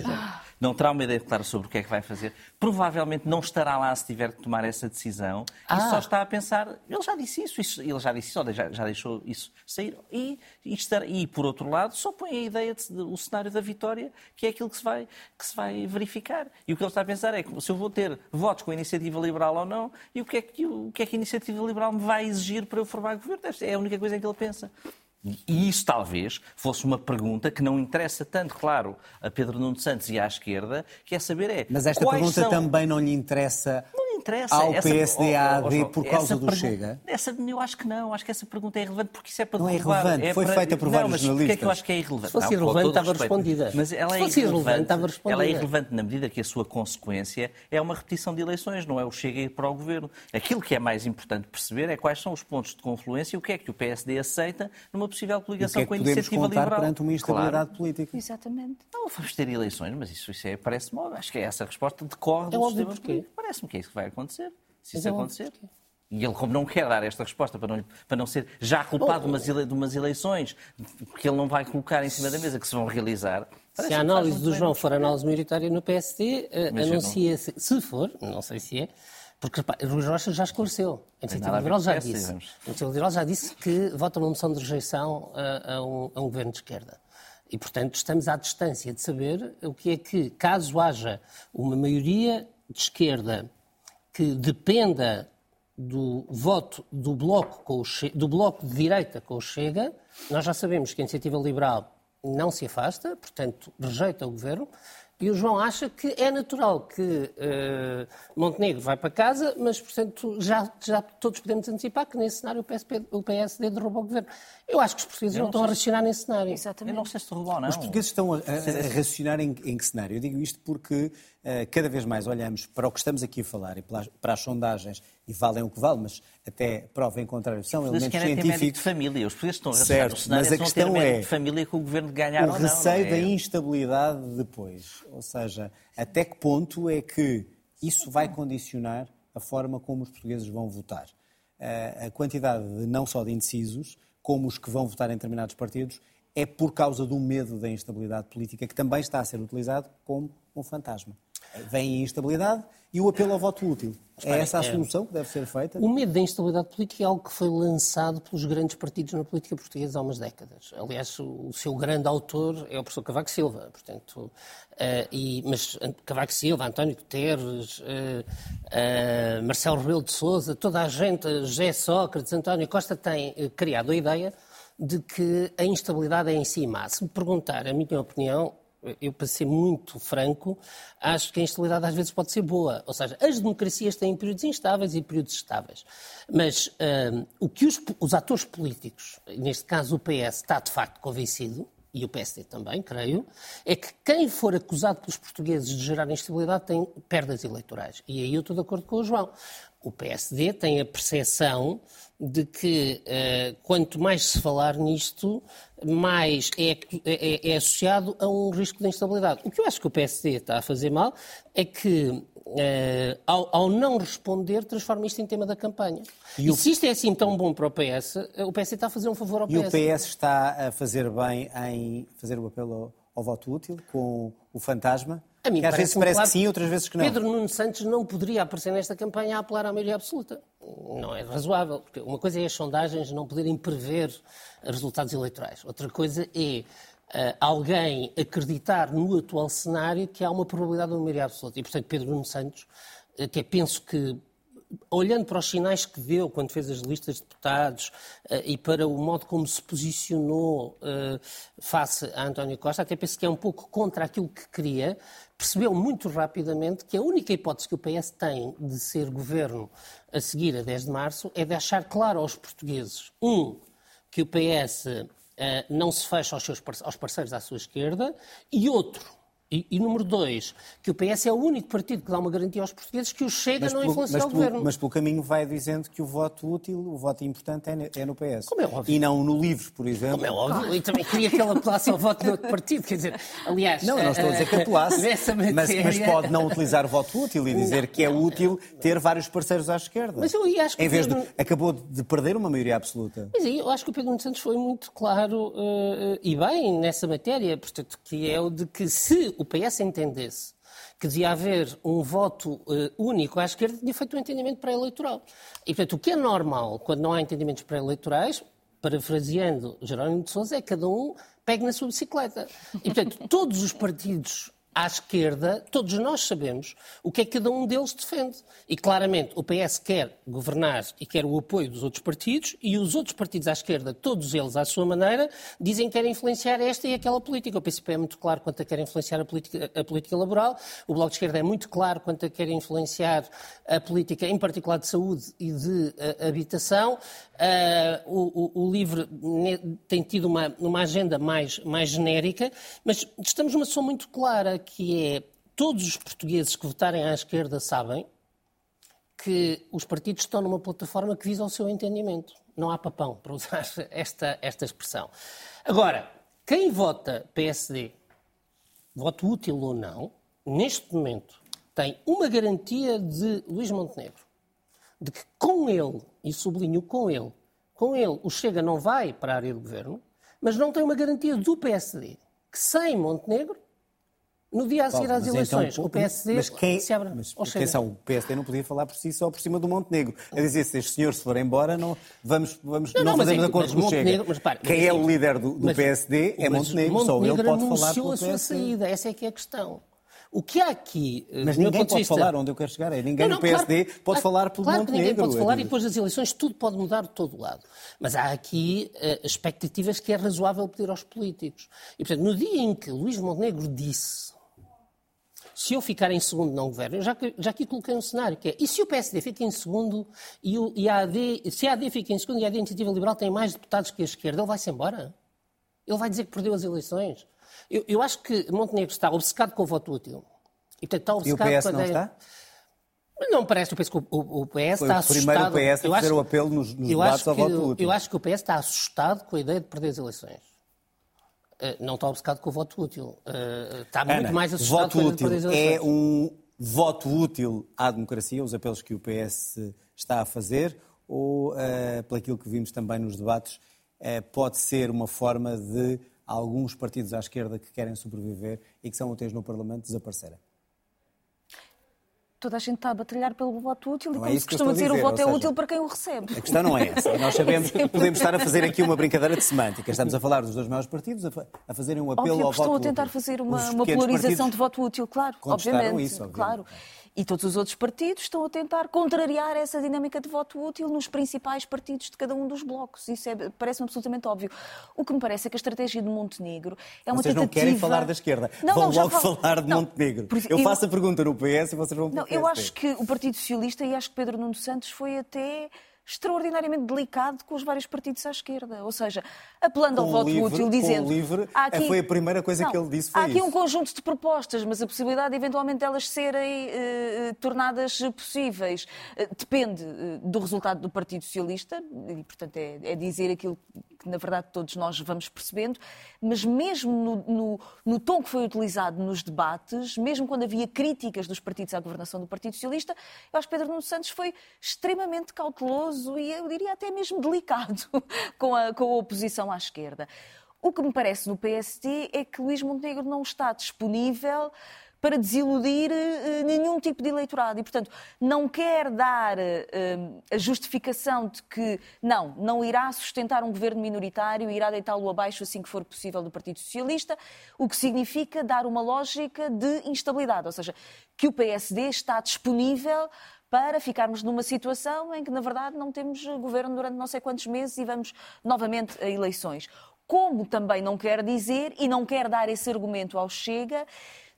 Não terá uma ideia clara sobre o que é que vai fazer, provavelmente não estará lá se tiver que tomar essa decisão ah. e só está a pensar, ele já disse isso, isso ele já disse isso, já, já deixou isso sair e, e, estar, e, por outro lado, só põe a ideia, de, de, o cenário da vitória, que é aquilo que se, vai, que se vai verificar. E o que ele está a pensar é se eu vou ter votos com a iniciativa liberal ou não, e o que é que, o que, é que a iniciativa liberal me vai exigir para eu formar governo. É a única coisa em que ele pensa. E isso talvez fosse uma pergunta que não interessa tanto, claro, a Pedro Nuno Santos e à esquerda, que é saber é. Mas esta pergunta são... também não lhe interessa interessa. Ao essa, PSD-AD por causa do Chega? Essa, eu acho que não. Acho que essa pergunta é irrelevante porque isso é para Não é irrelevante. É Foi para... feita por não, vários mas jornalistas. Porquê é que eu acho que é irrelevante? Se fosse irrelevante, estava respondida. Mas ela é irrelevante, irrelevante, estava respondida. Ela é irrelevante na medida que a sua consequência é uma repetição de eleições, não é o Chega ir para o governo. Aquilo que é mais importante perceber é quais são os pontos de confluência e o que é que o PSD aceita numa possível coligação é com a iniciativa liberal. perante uma instabilidade claro. política. Exatamente. Não, vamos ter eleições, mas isso, isso é, parece-me Acho que é essa resposta decorre é do sistema Parece-me que é isso que vai acontecer se isso acontecer. E ele, como não quer dar esta resposta para não, para não ser já culpado de, umas ele, de umas eleições, porque ele não vai colocar em cima da mesa que se vão realizar. Se a análise do João for análise maioritária no PSD, eh, anuncia-se, se for, não sei se é, porque o Rui Rocha já esclareceu. A Iniciativa Liberal já disse. A Iniciativa Liberal já disse que vota uma moção de rejeição a, a, um, a um governo de esquerda. E, portanto, estamos à distância de saber o que é que, caso haja uma maioria de esquerda que dependa do voto do bloco, com o che... do bloco de direita com o Chega, nós já sabemos que a iniciativa liberal não se afasta, portanto, rejeita o governo. E o João acha que é natural que uh, Montenegro vai para casa, mas, portanto, já, já todos podemos antecipar que nesse cenário o, PSP, o PSD derruba o governo. Eu acho que os portugueses não, não estão a racionar nesse cenário. Exatamente. Eu não sei se derrubou, não. Os portugueses estão a, a, a racionar em, em, que cenário? Eu digo isto porque uh, cada vez mais olhamos para o que estamos aqui a falar e para, as sondagens, e valem o que vale, mas até prova em contrário, são elementos científicos. de família. Os portugueses estão a certo, mas a questão é de família com o governo ganhar o receio não, não é? da instabilidade depois. Ou seja, até que ponto é que isso vai condicionar a forma como os portugueses vão votar? Uh, a quantidade de, não só de indecisos, como os que vão votar em determinados partidos, é por causa do medo da instabilidade política que também está a ser utilizado como um fantasma. Vem a instabilidade e o apelo ao voto útil. É essa a é- solução que deve ser feita? O medo da instabilidade política é algo que foi lançado pelos grandes partidos na política portuguesa há umas décadas. Aliás, o seu grande autor é o professor Cavaco Silva. Portanto, uh, e, mas Cavaco Silva, António Guterres, uh, uh, Marcelo Rebelo de Sousa, toda a gente, José Sócrates, António Costa, tem criado a ideia de que a instabilidade é em si má. Se me perguntar a minha opinião, eu, para ser muito franco, acho que a instabilidade às vezes pode ser boa. Ou seja, as democracias têm períodos instáveis e períodos estáveis. Mas um, o que os, os atores políticos, neste caso o PS, está de facto convencido, e o PSD também, creio, é que quem for acusado pelos portugueses de gerar instabilidade tem perdas eleitorais. E aí eu estou de acordo com o João. O PSD tem a percepção de que uh, quanto mais se falar nisto, mais é, é, é, associado a um risco de instabilidade. O que eu acho que o PSD está a fazer mal é que, uh, ao, ao, não responder, transforma isto em tema da campanha. E, e o... se isto é assim tão bom para o PS, o PSD está a fazer um favor ao PS. E o PS está a fazer bem em fazer o apelo ao, ao voto útil com o fantasma? A mim que às vezes parece claro, que sim, outras vezes que não. Pedro Nuno Santos não poderia aparecer nesta campanha a apelar à maioria absoluta. Não é razoável. Porque uma coisa é as sondagens não poderem prever resultados eleitorais. Outra coisa é uh, alguém acreditar no atual cenário que há uma probabilidade de uma maioria absoluta. E, portanto, Pedro Nuno Santos, uh, que penso que olhando para os sinais que deu quando fez as listas de deputados uh, e para o modo como se posicionou face a António Costa, até penso que é um pouco contra aquilo que queria, percebeu muito rapidamente que a única hipótese que o PS tem de ser governo a seguir a 10 de março é deixar claro aos portugueses, um, que o PS eh, não se fecha aos, seus, aos parceiros à sua esquerda, e outro, e, e, número dois, que o PS é o único partido que dá uma garantia aos portugueses que o Chega mas não pelo, influencia o governo. Mas pelo caminho vai dizendo que o voto útil, o voto importante é, no PS. Como é óbvio. E não no LIVRE, por exemplo. Como é óbvio. E também queria que ele apelasse ao voto de outro partido. Quer dizer, aliás... Não, não estou a dizer que apelasse, matéria... mas, mas, pode não utilizar o voto útil e dizer que é útil ter vários parceiros à esquerda. Mas eu acho que em vez Pedro... de... Acabou de perder uma maioria absoluta. Mas aí eu acho que o Pedro Nuno Santos foi muito claro uh, e bem nessa matéria, portanto, que é o de que se o PS entendesse que devia haver um voto uh, único à esquerda, tinha feito um entendimento pré-eleitoral. E, portanto, o que é normal quando não há entendimentos pré-eleitorais, parafraseando Jerónimo de Sousa, é que cada um pegue na sua bicicleta. E, portanto, todos os partidos à esquerda, todos nós sabemos o que é que cada um deles defende. E claramente o PS quer governar e quer o apoio dos outros partidos, e os outros partidos à esquerda, todos eles à sua maneira, dizem que querem influenciar esta e aquela política. O PCP é muito claro quanto a quer influenciar a política, a política laboral, o Bloco de Esquerda é muito claro quanto a quer influenciar a política, em particular de saúde e de uh, habitação. Uh, o, o, o, LIVRE tem tido uma, uma agenda mais, mais genérica, mas estamos numa situação muito clara que é todos os portugueses que votarem à esquerda sabem que os partidos estão numa plataforma que visa o seu entendimento. Não há papão, para usar esta, esta expressão. Agora, quem vota PSD, voto útil ou não, neste momento tem uma garantia de Luís Montenegro, de que com ele, e sublinho com ele, com ele o Chega não vai para a área do governo, mas não tem uma garantia do PSD, que sem Montenegro no dia a seguir às então, eleições, então, o PSD mas quem, se abre. Mas, atenção, o PSD não podia falar por si só por cima do Montenegro. A dizer, se este senhor se for embora, não, vamos, vamos, não, não, não fazemos é, acordo com o Chega. Mas, para, quem é o líder do, do PSD é Montenegro, Montenegro, só ele pode falar pelo a sua saída, essa é que é a questão. O que há aqui. Eh, Mas ninguém pode vista... falar onde eu quero chegar. É ninguém não, não, no PSD claro, pode falar pelo claro Montenegro. Claro ninguém pode falar e depois das eleições tudo pode mudar de todo lado. Mas há aqui uh, expectativas que é razoável pedir aos políticos. E, portanto, no dia em que Luís Montenegro disse se eu ficar em segundo não governo, eu já, já aqui coloquei um cenário que é, e se o PSD fica em segundo e, o, e a AD, se a AD fica em segundo e a AD Iniciativa Liberal tem mais deputados que a esquerda, ele vai-se embora? Ele vai dizer que perdeu as eleições? Eu, eu acho que Montenegro está obcecado com o voto útil. E, portanto, está obcecado e o PS não está? Não parece, eu penso que o, o, PS Foi está assustado. Primeiro o PS a fazer o apelo nos, nos debates ao voto útil. Eu acho que o PS está assustado com a ideia de perder as eleições. Uh, não está obcecado com o voto útil. Uh, está muito Ana, mais assustado voto útil. É um voto útil à democracia, os apelos que o PS está a fazer, ou, uh, pelo aquilo que vimos também nos debates, pode ser uma forma de alguns partidos à esquerda que querem sobreviver e que são úteis no Parlamento desaparecerem? Toda a gente está a batalhar pelo voto útil não e, como é se costuma dizer, dizer, o voto é seja, útil para quem o recebe. A questão não é essa. Nós sabemos, podemos estar a fazer aqui uma brincadeira de semântica. Estamos a falar dos dois maiores partidos, a, a fazerem um apelo Óbvio, ao voto útil. estão a tentar fazer uma, uma polarização de voto útil, claro, obviamente. Isso, obviamente. Claro. E todos os outros partidos estão a tentar contrariar essa dinâmica de voto útil nos principais partidos de cada um dos blocos. Isso é, parece-me absolutamente óbvio. O que me parece é que a estratégia de Montenegro é uma vocês tentativa... não querem falar da esquerda. Não, vão não, logo falo... falar de não, Montenegro. Eu, eu faço a pergunta no PS e vocês vão para não, Eu acho que o Partido Socialista e acho que Pedro Nuno Santos foi até extraordinariamente delicado com os vários partidos à esquerda. Ou seja, apelando ao voto livre, útil, dizendo. O livre, aqui, foi a primeira coisa não, que ele disse. Foi há aqui isso. um conjunto de propostas, mas a possibilidade de eventualmente elas serem uh, tornadas possíveis uh, depende do resultado do Partido Socialista, e portanto é, é, dizer aquilo que na verdade todos nós vamos percebendo, mas mesmo no, no, no tom que foi utilizado nos debates, mesmo quando havia críticas dos partidos à governação do Partido Socialista, eu acho que Pedro Nuno Santos foi extremamente cauteloso e eu diria até mesmo delicado com a, com a oposição à esquerda. O que me parece no PST é que Luís Montenegro não está disponível para desiludir uh, nenhum tipo de eleitorado e, portanto, não quer dar uh, a justificação de que não, não irá sustentar um governo minoritário irá deitá-lo abaixo assim que for possível do Partido Socialista, o que significa dar uma lógica de instabilidade, ou seja, que o PSD está disponível para ficarmos numa situação em que, na verdade, não temos governo durante não sei quantos meses e vamos novamente a eleições. Como também não quer dizer e não quer dar esse argumento ao Chega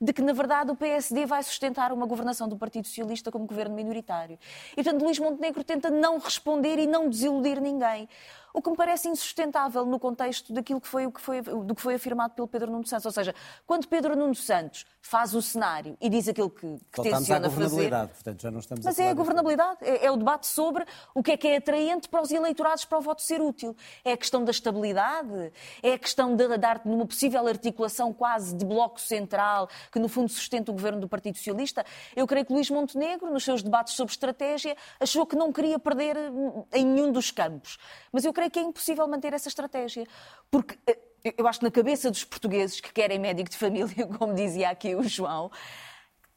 de que, na verdade, o PSD vai sustentar uma governação do Partido Socialista como governo minoritário. E, portanto, Luís Montenegro tenta não responder e não desiludir ninguém o que me parece insustentável no contexto daquilo que foi, o que foi, do que foi afirmado pelo Pedro Nuno Santos. Ou seja, quando Pedro Nuno Santos faz o cenário e diz aquilo que, que tenciona fazer... Portanto, já não estamos Mas a é a governabilidade, é, é, o debate sobre o que é que é atraente para os eleitorados para o voto ser útil. É a questão da estabilidade, é a questão de dar numa possível articulação quase de bloco central, que no fundo sustenta o governo do Partido Socialista. Eu creio que Luís Montenegro, nos seus debates sobre estratégia, achou que não queria perder em nenhum dos campos. Mas eu creio que é impossível manter essa estratégia. Porque eh, eu acho que na cabeça dos portugueses que querem médico de família, como dizia aqui o João,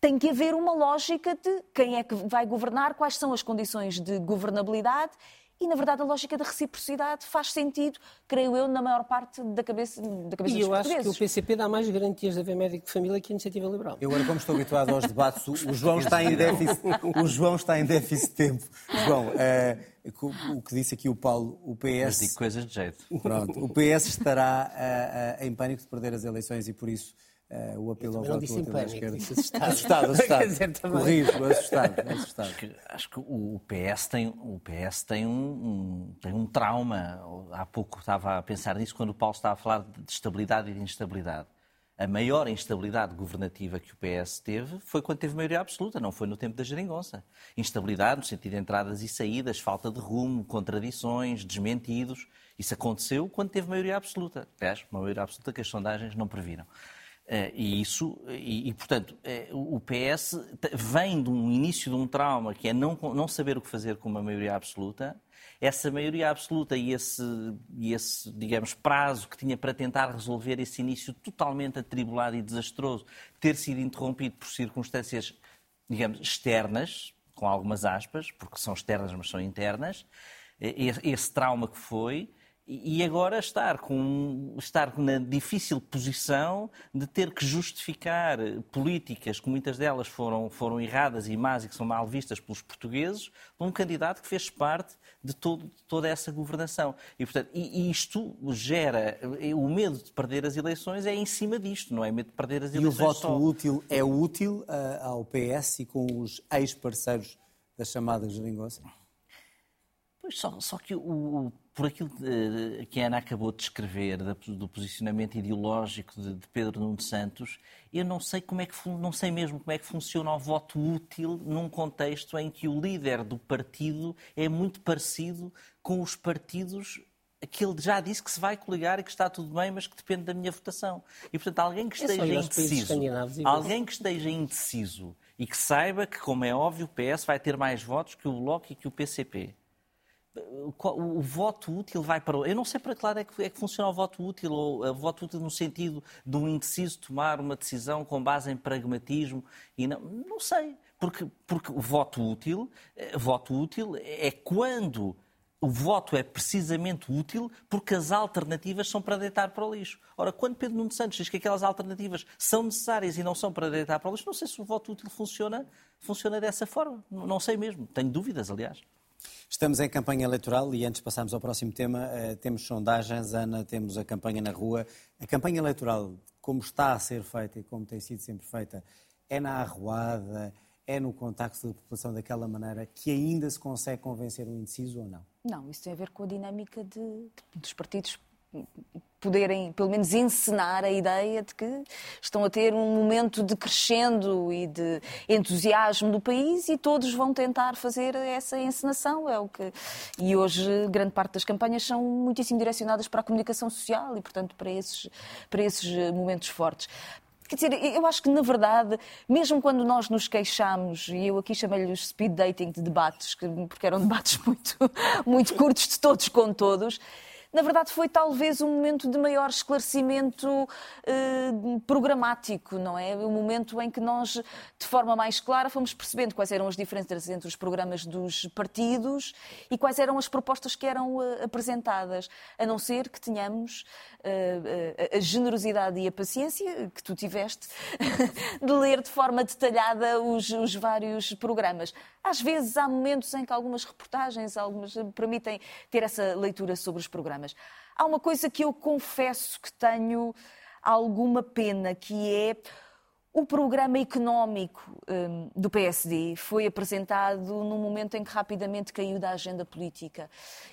tem que haver uma lógica de quem é que vai governar, quais são as condições de governabilidade e, na verdade, a lógica da reciprocidade faz sentido, creio eu, na maior parte da cabeça, da cabeça e dos eu acho que o PCP dá mais garantias de haver médico de família que a Iniciativa Liberal. Eu agora, como estou habituado aos debates, o João está em déficit, o João está em déficit de tempo. João, é, o que disse aqui o Paulo, o PS... Mas digo coisas de jeito. Pronto, o PS estará uh, uh, em pânico de perder as eleições e, por isso, Uh, o apelo ao voto útil da esquerda. Assustado, assustado. assustado. dizer, Corrijo, assustado. assustado. Acho, que, acho que o PS tem, o PS tem, um, um, tem um trauma. Há pouco estava a pensar nisso quando o Paulo estava a falar de estabilidade e de instabilidade. A maior instabilidade governativa que o PS teve foi quando teve maioria absoluta, não foi no tempo da geringonça. Instabilidade no sentido de entradas e saídas, falta de rumo, contradições, desmentidos. Isso aconteceu quando teve maioria absoluta. Aliás, uma maioria absoluta que as sondagens não previram. Uh, e isso, e, e portanto, uh, o PS vem de um início de um trauma que é não, não saber o que fazer com uma maioria absoluta. Essa maioria absoluta e esse, e esse, digamos, prazo que tinha para tentar resolver esse início totalmente atribulado e desastroso, ter sido interrompido por circunstâncias, digamos, externas, com algumas aspas, porque são externas, mas são internas, esse trauma que foi, e agora estar, com, estar na difícil posição de ter que justificar políticas que muitas delas foram, foram erradas e más e que são mal vistas pelos portugueses, por um candidato que fez parte de, todo, de toda essa governação. E, portanto, e, isto gera o medo de perder as eleições é em cima disto, não é medo de perder as eleições. E o voto só. útil é útil uh, ao PS e com os ex-parceiros da chamada geringonça? Pois só, só que o, por aquilo que a Ana acabou de descrever, do posicionamento ideológico de, Pedro Nuno Santos, eu não sei como é que não sei mesmo como é que funciona o voto útil num contexto em que o líder do partido é muito parecido com os partidos que ele já disse que se vai coligar e que está tudo bem, mas que depende da minha votação. E portanto, alguém que esteja indeciso, alguém que esteja indeciso e que saiba que, como é óbvio, o PS vai ter mais votos que o Bloco e que o PCP o voto útil vai para. Eu não sei para que lado é que, é que funciona o voto útil, ou o voto útil no sentido de um indeciso tomar uma decisão com base em pragmatismo e não. Não sei. Porque, porque o voto útil, eh, voto útil é quando o voto é precisamente útil porque as alternativas são para deitar para o lixo. Ora, quando Pedro Nuno Santos diz que aquelas alternativas são necessárias e não são para deitar para o lixo, não sei se o voto útil funciona, funciona dessa forma. Não sei mesmo. Tenho dúvidas, aliás. Estamos em campanha eleitoral e antes de passarmos ao próximo tema, eh, temos sondagens, Ana, temos a campanha na rua. A campanha eleitoral, como está a ser feita e como tem sido sempre feita, é na arruada, é no contacto da população daquela maneira que ainda se consegue convencer um indeciso ou não? Não, isso tem a ver com a dinâmica de, dos partidos poderem, pelo menos, encenar a ideia de que estão a ter um momento de crescendo e de entusiasmo do país e todos vão tentar fazer essa encenação. É o que... E hoje, grande parte das campanhas são muitíssimo direcionadas para a comunicação social e, portanto, para esses, para esses momentos fortes. Quer dizer, eu acho que, na verdade, mesmo quando nós nos queixamos, e eu aqui chamei-lhe os speed dating de debates, porque eram debates muito, muito curtos de todos com todos, na verdade foi talvez um momento de maior esclarecimento eh, programático, não é? O um momento em que nós, de forma mais clara, fomos percebendo quais eram as diferenças entre os programas dos partidos e quais eram as propostas que eram eh, apresentadas, a não ser que tenhamos eh, a generosidade e a paciência que tu tiveste de ler de forma detalhada os, os vários programas. Às vezes há momentos em que algumas reportagens algumas, permitem ter essa leitura sobre os programas problemas. Há uma coisa que eu confesso que tenho alguma pena, que é o programa económico um, do PSD foi apresentado num momento em que rapidamente caiu da agenda política.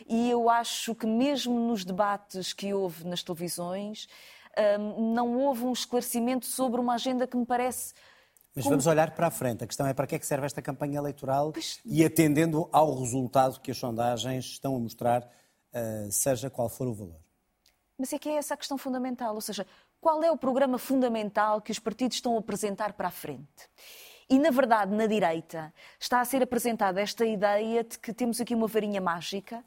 E eu acho que, mesmo nos debates que houve nas televisões, um, não houve um esclarecimento sobre uma agenda que me parece. Mas vamos olhar para a frente. A questão é para que é que serve esta campanha eleitoral pois... e atendendo ao resultado que as sondagens estão a mostrar seja qual for o valor. Mas é que é essa a questão fundamental, ou seja, qual é o programa fundamental que os partidos estão a apresentar para a frente? E, na verdade, na direita está a ser apresentada esta ideia de que temos aqui uma varinha mágica,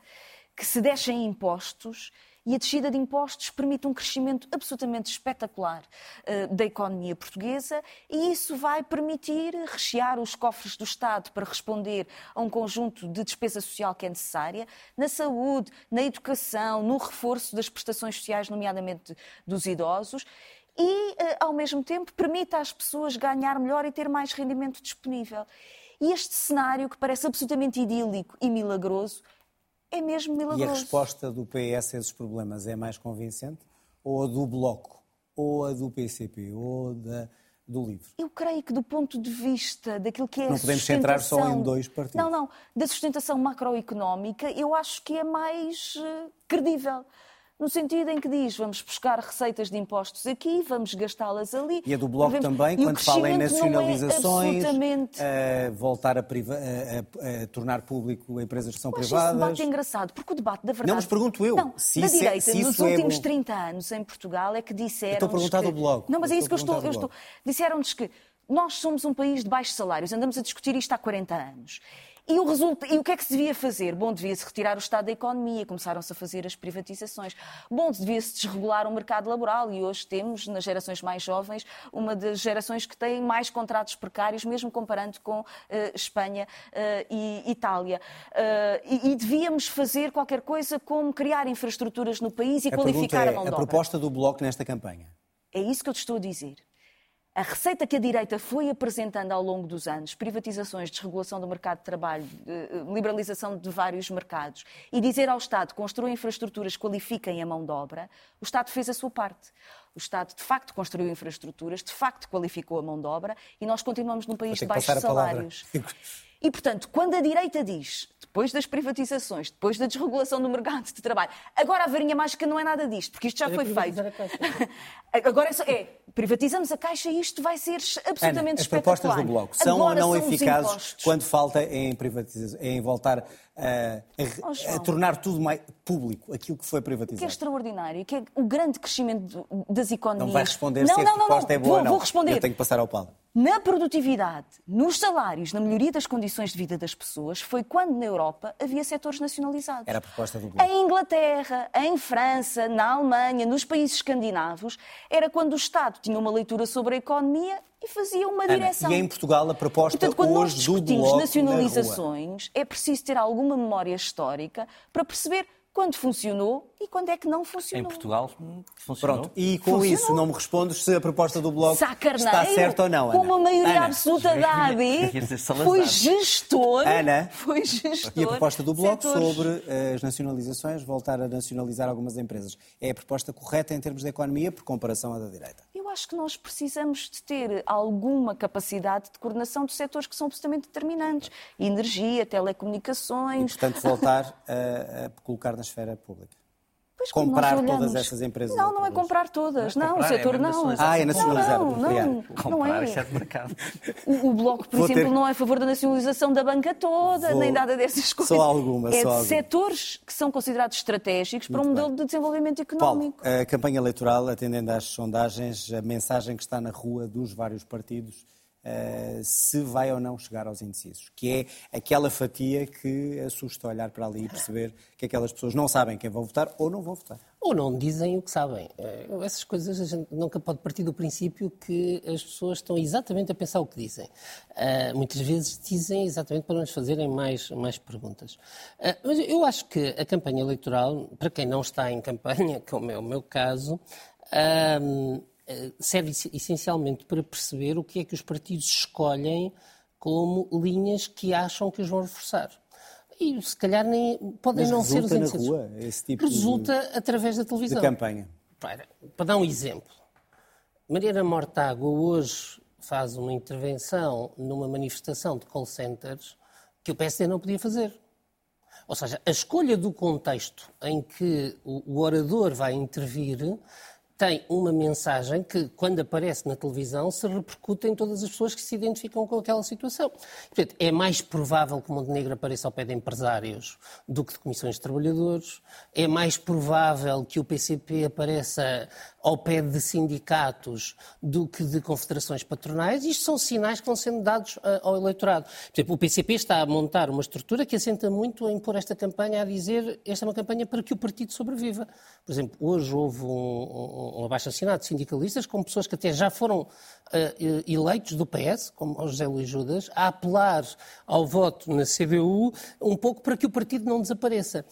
que se deixem impostos e a descida de impostos permite um crescimento absolutamente espetacular uh, da economia portuguesa e isso vai permitir rechear os cofres do Estado para responder a um conjunto de despesa social que é necessária na saúde, na educação, no reforço das prestações sociais, nomeadamente dos idosos e, eh, ao mesmo tempo, permite às pessoas ganhar melhor e ter mais rendimento disponível. E este cenário, que parece absolutamente idílico e milagroso, é mesmo milagroso. E a resposta do PS a esses problemas é mais convincente? Ou a do Bloco? Ou a do PCP? Ou da, do LIVRE? Eu creio que, do ponto de vista daquilo que é Não podemos centrar só em dois partidos. Não, não. Da sustentação macroeconómica, eu acho que é mais uh, credível no sentido em que diz vamos buscar receitas de impostos aqui, vamos gastá-las ali. E a do Bloco também, quando fala em é nacionalizações, é absolutamente... uh, voltar a, priva... a, a, tornar público empresas que são Mas privadas. Esse debate é engraçado, porque o debate da verdade... Não, mas pergunto eu. Não, se da é- direita, se nos é últimos bom... 30 anos em Portugal é que disseram Estou a perguntar que... do Bloco. Não, mas é isso que eu estou... Eu estou... Disseram-nos que nós somos um país de baixos salários, andamos a discutir isto há 40 anos. E o, resulta... e o que é que se devia fazer? Bom, devia-se retirar o Estado da economia, começaram-se a fazer as privatizações. Bom, devia-se desregular o mercado laboral e hoje temos, nas gerações mais jovens, uma das gerações que têm mais contratos precários, mesmo comparando com uh, Espanha uh, e Itália. Uh, e, e, devíamos fazer qualquer coisa como criar infraestruturas no país e a qualificar é, a mão de obra. A proposta do Bloco nesta campanha? É isso que eu te estou a dizer. A receita que a direita foi apresentando ao longo dos anos, privatizações, desregulação do mercado de trabalho, liberalização de vários mercados, e dizer ao Estado construa infraestruturas, qualifiquem a mão de obra, o Estado fez a sua parte. O Estado, de facto, construiu infraestruturas, de facto, qualificou a mão de obra, e nós continuamos num país de baixos salários. E, portanto, quando a direita diz, depois das privatizações, depois da desregulação do mercado de trabalho, agora a varinha mágica não é nada disto, porque isto já foi feito. agora é, é, privatizamos a Caixa e isto vai ser absolutamente Ana, as propostas do Bloco são agora ou não eficazes quando falta em, privatização, em voltar a, a, oh, a, tornar tudo mais público, aquilo que foi privatizado? O que é extraordinário, que é o grande crescimento das economias... Não vai responder não, se não, a proposta não, é boa vou, ou não. Vou responder. Eu tenho que passar ao Paulo na produtividade, nos salários, na melhoria das condições de vida das pessoas, foi quando na Europa havia setores nacionalizados. Era a proposta do Bloco. Em Inglaterra, em França, na Alemanha, nos países escandinavos, era quando o Estado tinha uma leitura sobre a economia e fazia uma Ana, direção. E em Portugal a proposta Portanto, quando hoje nós discutimos nacionalizações, é preciso ter alguma memória histórica para perceber quando funcionou e quando é que não funcionou. Em Portugal funcionou. Pronto, e com funcionou. isso não me respondes se a proposta do Bloco Sacarneiro, está certa ou não, Ana. Com uma maioria Ana. absoluta da AD, foi gestor, Ana, foi gestor. E a proposta do Bloco setores... sobre as nacionalizações, voltar a nacionalizar algumas empresas, é a proposta correta em termos de economia por comparação à da direita? Eu acho que nós precisamos de ter alguma capacidade de coordenação de setores que são absolutamente determinantes. Energia, telecomunicações... E, portanto, voltar a, a colocar na esfera pública. Pois, comprar todas essas empresas? Não, não é comprar todas. Não, comprar, o setor é não. Ah, é nacionalizar, não, não, não, comprar, não é. É de mercado. O, o Bloco, por Vou exemplo, ter... não é a favor da nacionalização da banca toda, Vou... nem nada dessas coisas. Só alguma, é só de alguma. setores que são considerados estratégicos para um modelo bem. de desenvolvimento económico. Paulo, a campanha eleitoral, atendendo às sondagens, a mensagem que está na rua dos vários partidos Uh, se vai ou não chegar aos indecisos, que é aquela fatia que assusta olhar para ali e perceber que aquelas pessoas não sabem quem vão votar ou não vão votar. Ou não dizem o que sabem. Uh, essas coisas a gente nunca pode partir do princípio que as pessoas estão exatamente a pensar o que dizem. Uh, muitas vezes dizem exatamente para nos fazerem mais, mais perguntas. mas eu acho que a campanha eleitoral, para quem não está em campanha, como é o meu caso, serve essencialmente para perceber o que é que os partidos escolhem como linhas que acham que os vão reforçar. E se calhar nem podem Mas não ser os na rua, esse tipo Resulta de, através da televisão. De campanha. Para, para dar um exemplo. Mariana Mortágua hoje faz uma intervenção numa manifestação de call centers que o PSD não podia fazer. Ou seja, a escolha do contexto em que o orador vai intervir tem uma mensagem que, quando aparece na televisão, se repercute em todas as pessoas que se identificam com aquela situação. Portanto, é mais provável que o Montenegro apareça ao pé de empresários do que de comissões de trabalhadores. É mais provável que o PCP apareça ao pé de sindicatos do que de confederações patronais. Isto são sinais que vão sendo dados uh, ao eleitorado. Por exemplo, o PCP está a montar uma estrutura que assenta muito em pôr esta campanha a dizer esta é uma campanha para que o partido sobreviva. Por exemplo, hoje houve um, um, um abaixo-assinado de sindicalistas com pessoas que até já foram uh, eleitos do PS, como o José Luís Judas, a apelar ao voto na CDU um pouco para que o partido não desapareça.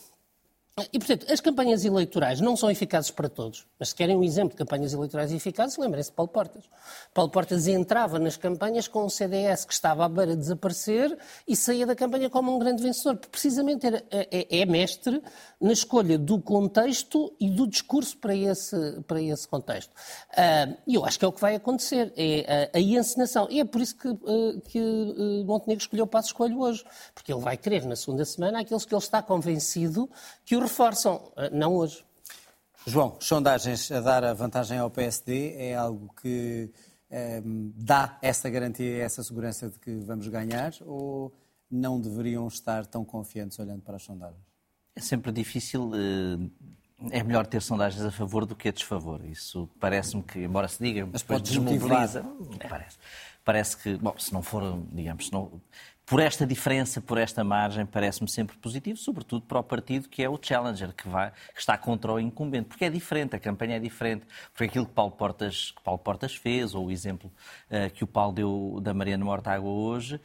E, portanto, as campanhas eleitorais não são eficazes para todos, mas se querem um exemplo de campanhas eleitorais eficazes, lembrem-se de Paulo Portas. Paulo Portas entrava nas campanhas com um CDS que estava à beira de desaparecer e saía da campanha como um grande vencedor, porque precisamente era, é, é mestre na escolha do contexto e do discurso para esse, para esse contexto. Uh, e eu acho que é o que vai acontecer, é a, a encenação. E é por isso que, uh, que uh, Montenegro escolheu o passo escolho hoje, porque ele vai querer na segunda semana aqueles que ele está convencido que o reforçam, eh, não hoje. João, sondagens a dar a vantagem ao PSD é algo que eh, dá essa garantia, essa segurança de que vamos ganhar ou não deveriam estar tão confiantes olhando para as sondagens? É sempre difícil. Eh, é melhor ter sondagens a favor do que a desfavor. Isso parece-me que, embora se diga, mas depois desmobiliza. Parece. Parece que, bom, se não for, digamos, se não, por esta diferença, por esta margem, parece-me sempre positivo, sobretudo para o partido que é o challenger, que, vai, que está contra o incumbente, porque é diferente, a campanha é diferente, porque aquilo que Paulo Portas, que Paulo Portas fez, ou o exemplo uh, que o Paulo deu da Mariana Mortágua hoje,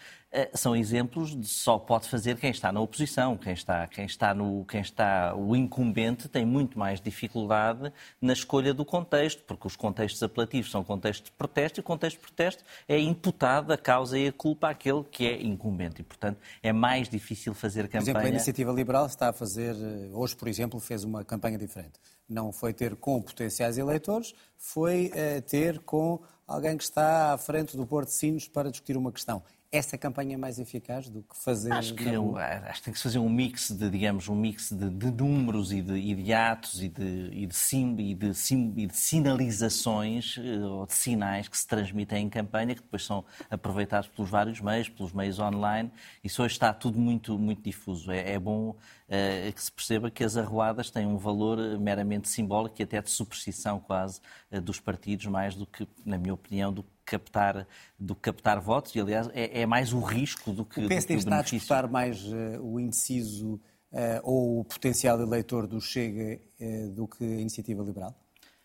são exemplos de só pode fazer quem está na oposição, quem está, quem está no, quem está o incumbente tem muito mais dificuldade na escolha do contexto, porque os contextos apelativos são contextos de protesto e o contexto de protesto é imputado a causa e a culpa àquele que é incumbente e, portanto, é mais difícil fazer campanha. Por exemplo, a Iniciativa Liberal está a fazer, eh, hoje, por exemplo, fez uma campanha diferente. Não foi ter com potenciais eleitores, foi uh, ter com alguém que está à frente do Porto de Sinos para discutir uma questão essa campanha é mais eficaz do que fazer. Acho que, eu, acho que tem que se fazer um mix de, digamos, um mix de, de números e de, e de, atos e de, e de, sim, e de, sim, e de sinalizações eh, ou de sinais que se transmitem em campanha, que depois são aproveitados pelos vários meios, pelos meios online. Isso hoje está tudo muito, muito difuso. É, é bom é, que se perceba que as arruadas têm um valor eh, meramente simbólico e até de superstição quase dos partidos, mais do que, na minha opinião, do captar, do captar votos e, aliás, é, é mais o risco do que o PSD do que está a disputar mais uh, o indeciso uh, ou o potencial eleitor do Chega uh, do que a Iniciativa Liberal?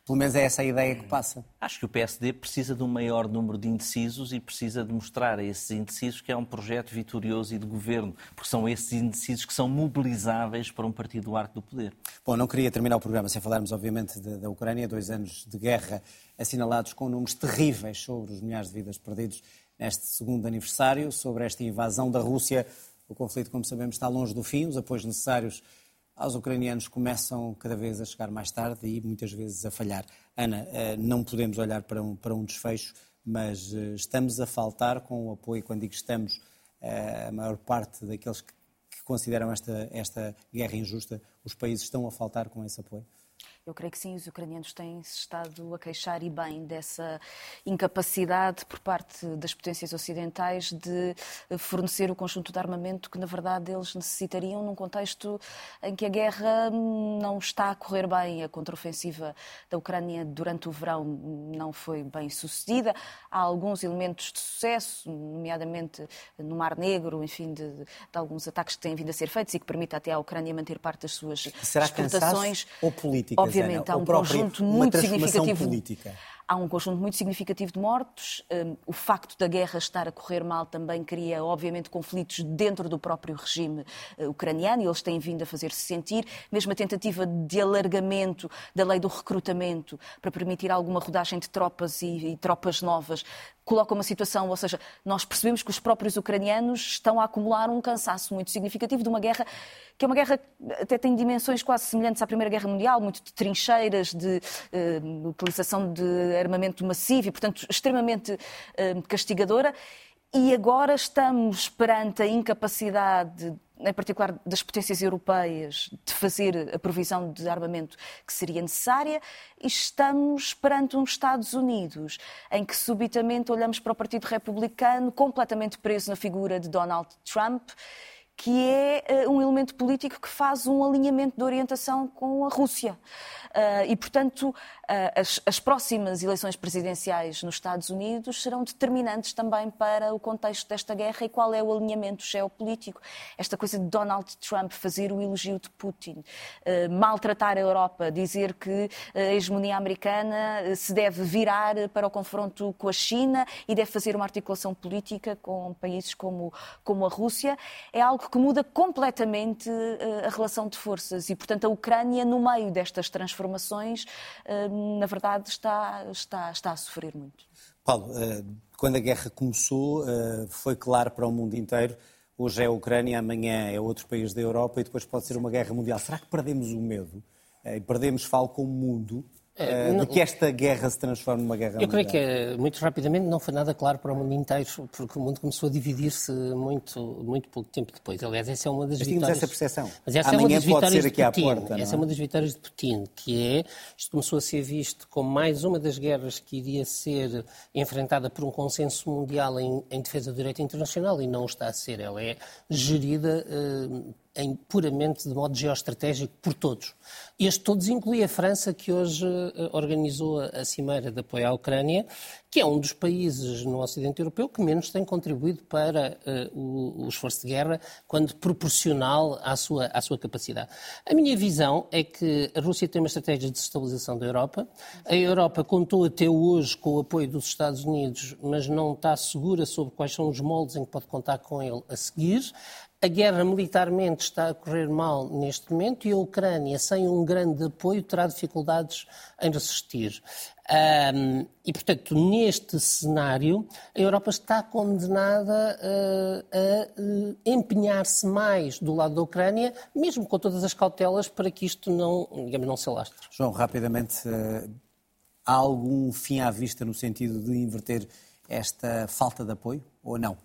Pelo menos é essa a ideia que passa. Acho que o PSD precisa de um maior número de indecisos e precisa de mostrar a esses indecisos que é um projeto vitorioso e de governo, porque são esses indecisos que são mobilizáveis para um partido do arco do poder. Bom, não queria terminar o programa sem falarmos, obviamente, da, da Ucrânia, dois anos de guerra assinalados com números terríveis sobre os milhares de vidas perdidos neste segundo aniversário, sobre esta invasão da Rússia. O conflito, como sabemos, está longe do fim, os apoios necessários aos ucranianos começam cada vez a chegar mais tarde e muitas vezes a falhar. Ana, eh, não podemos olhar para um, para um desfecho, mas eh, estamos a faltar com o apoio, quando digo estamos, eh, a maior parte daqueles que, que consideram esta, esta guerra injusta, os países estão a faltar com esse apoio? Eu creio que sim, os ucranianos têm se estado a queixar e bem dessa incapacidade por parte das potências ocidentais de fornecer o conjunto de armamento que, na verdade, eles necessitariam num contexto em que a guerra não está a correr bem. A contraofensiva da Ucrânia durante o verão não foi bem sucedida. Há alguns elementos de sucesso, nomeadamente no Mar Negro, enfim, de, de alguns ataques que têm vindo a ser feitos e que permitem até à Ucrânia manter parte das suas Será exportações. ou política? Obviamente, há um conjunto muito significativo. Política. Há um conjunto muito significativo de mortos. Um, o facto da guerra estar a correr mal também cria, obviamente, conflitos dentro do próprio regime uh, ucraniano e eles têm vindo a fazer-se sentir. Mesmo a tentativa de alargamento da lei do recrutamento para permitir alguma rodagem de tropas e, e tropas novas coloca uma situação, ou seja, nós percebemos que os próprios ucranianos estão a acumular um cansaço muito significativo de uma guerra que é uma guerra que até tem dimensões quase semelhantes à Primeira Guerra Mundial, muito de trincheiras, de uh, utilização de armamento massivo e, portanto, extremamente uh, castigadora. E agora estamos perante a incapacidade em particular das potências europeias, de fazer a provisão de armamento que seria necessária, e estamos perante uns Estados Unidos em que subitamente olhamos para o Partido Republicano completamente preso na figura de Donald Trump que é uh, um elemento político que faz um alinhamento de orientação com a Rússia. Uh, e, portanto, as, as próximas eleições presidenciais nos Estados Unidos serão determinantes também para o contexto desta guerra e qual é o alinhamento geopolítico. Esta coisa de Donald Trump fazer o elogio de Putin, maltratar a Europa, dizer que a hegemonia americana se deve virar para o confronto com a China e deve fazer uma articulação política com países como, como a Rússia, é algo que muda completamente a relação de forças e, portanto, a Ucrânia, no meio destas transformações, na verdade, está, está, está a sofrer muito. Paulo, quando a guerra começou, foi claro para o mundo inteiro hoje é a Ucrânia, amanhã é outro país da Europa e depois pode ser uma guerra mundial. Será que perdemos o medo? E perdemos, falo, como mundo, eh, de que esta guerra se transforme numa guerra Eu creio que, é, muito rapidamente, não foi nada claro para o mundo inteiro, porque o mundo começou a dividir-se muito, muito pouco tempo depois. Aliás, essa é uma das Mas vitórias... essa percepção. Mas essa Amanhã é uma das pode ser aqui à porta, Essa é? é uma das vitórias de Putin, que é, isto começou a ser visto como mais uma das guerras que iria ser enfrentada por um consenso mundial em, em defesa do direito internacional, e não está a ser. Ela é gerida uh, em, puramente de modo geoestratégico por todos. Este todos inclui a França, que hoje uh, organizou a Cimeira de Apoio à Ucrânia, que é um dos países no Ocidente Europeu que menos tem contribuído para uh, o, o, esforço de guerra, quando proporcional à sua, à sua capacidade. A minha visão é que a Rússia tem uma estratégia de desestabilização da Europa. A Europa contou até hoje com o apoio dos Estados Unidos, mas não está segura sobre quais são os moldes em que pode contar com ele a seguir. A guerra militarmente está a correr mal neste momento e a Ucrânia, sem um grande apoio, terá dificuldades em resistir. Um, e, portanto, neste cenário, a Europa está condenada uh, a uh, empenhar-se mais do lado da Ucrânia, mesmo com todas as cautelas, para que isto não, digamos, não se alastre. João, rapidamente, uh, há algum fim à vista no sentido de inverter esta falta de apoio ou não?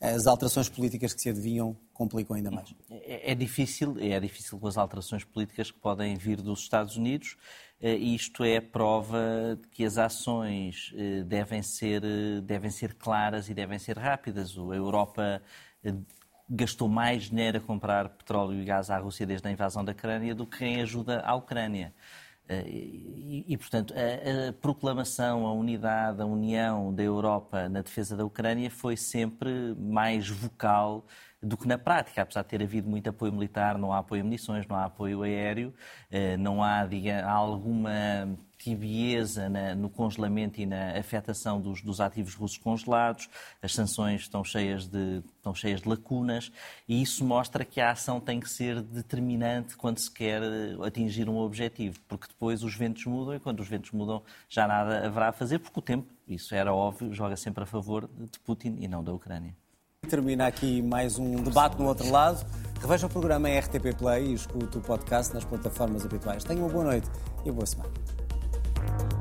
As alterações políticas que se adivinham complicam ainda mais? É, é, difícil, é difícil com as alterações políticas que podem vir dos Estados Unidos. Eh, isto é prova de que as ações eh, devem ser, eh, devem ser claras e devem ser rápidas. A Europa gastou mais dinheiro a comprar petróleo e gás à Rússia desde a invasão da Ucrânia do que em ajuda à Ucrânia. E, e, portanto, a, a, proclamação, a unidade, a união da Europa na defesa da Ucrânia foi sempre mais vocal do que na prática, apesar de ter havido muito apoio militar, não há apoio a munições, não há apoio aéreo, eh, não há, diga, há alguma tibieza na, no congelamento e na afetação dos, dos, ativos russos congelados, as sanções estão cheias, de, estão cheias de lacunas e isso mostra que a ação tem que ser determinante quando se quer eh, atingir um objetivo, porque depois os ventos mudam e quando os ventos mudam já nada haverá a fazer, porque o tempo, isso era óbvio, joga sempre a favor de Putin e não da Ucrânia. Termina aqui mais um debate no outro lado. Reveja o programa em RTP Play e escute o podcast nas plataformas habituais. Tenha uma boa noite e uma boa semana. Thank you.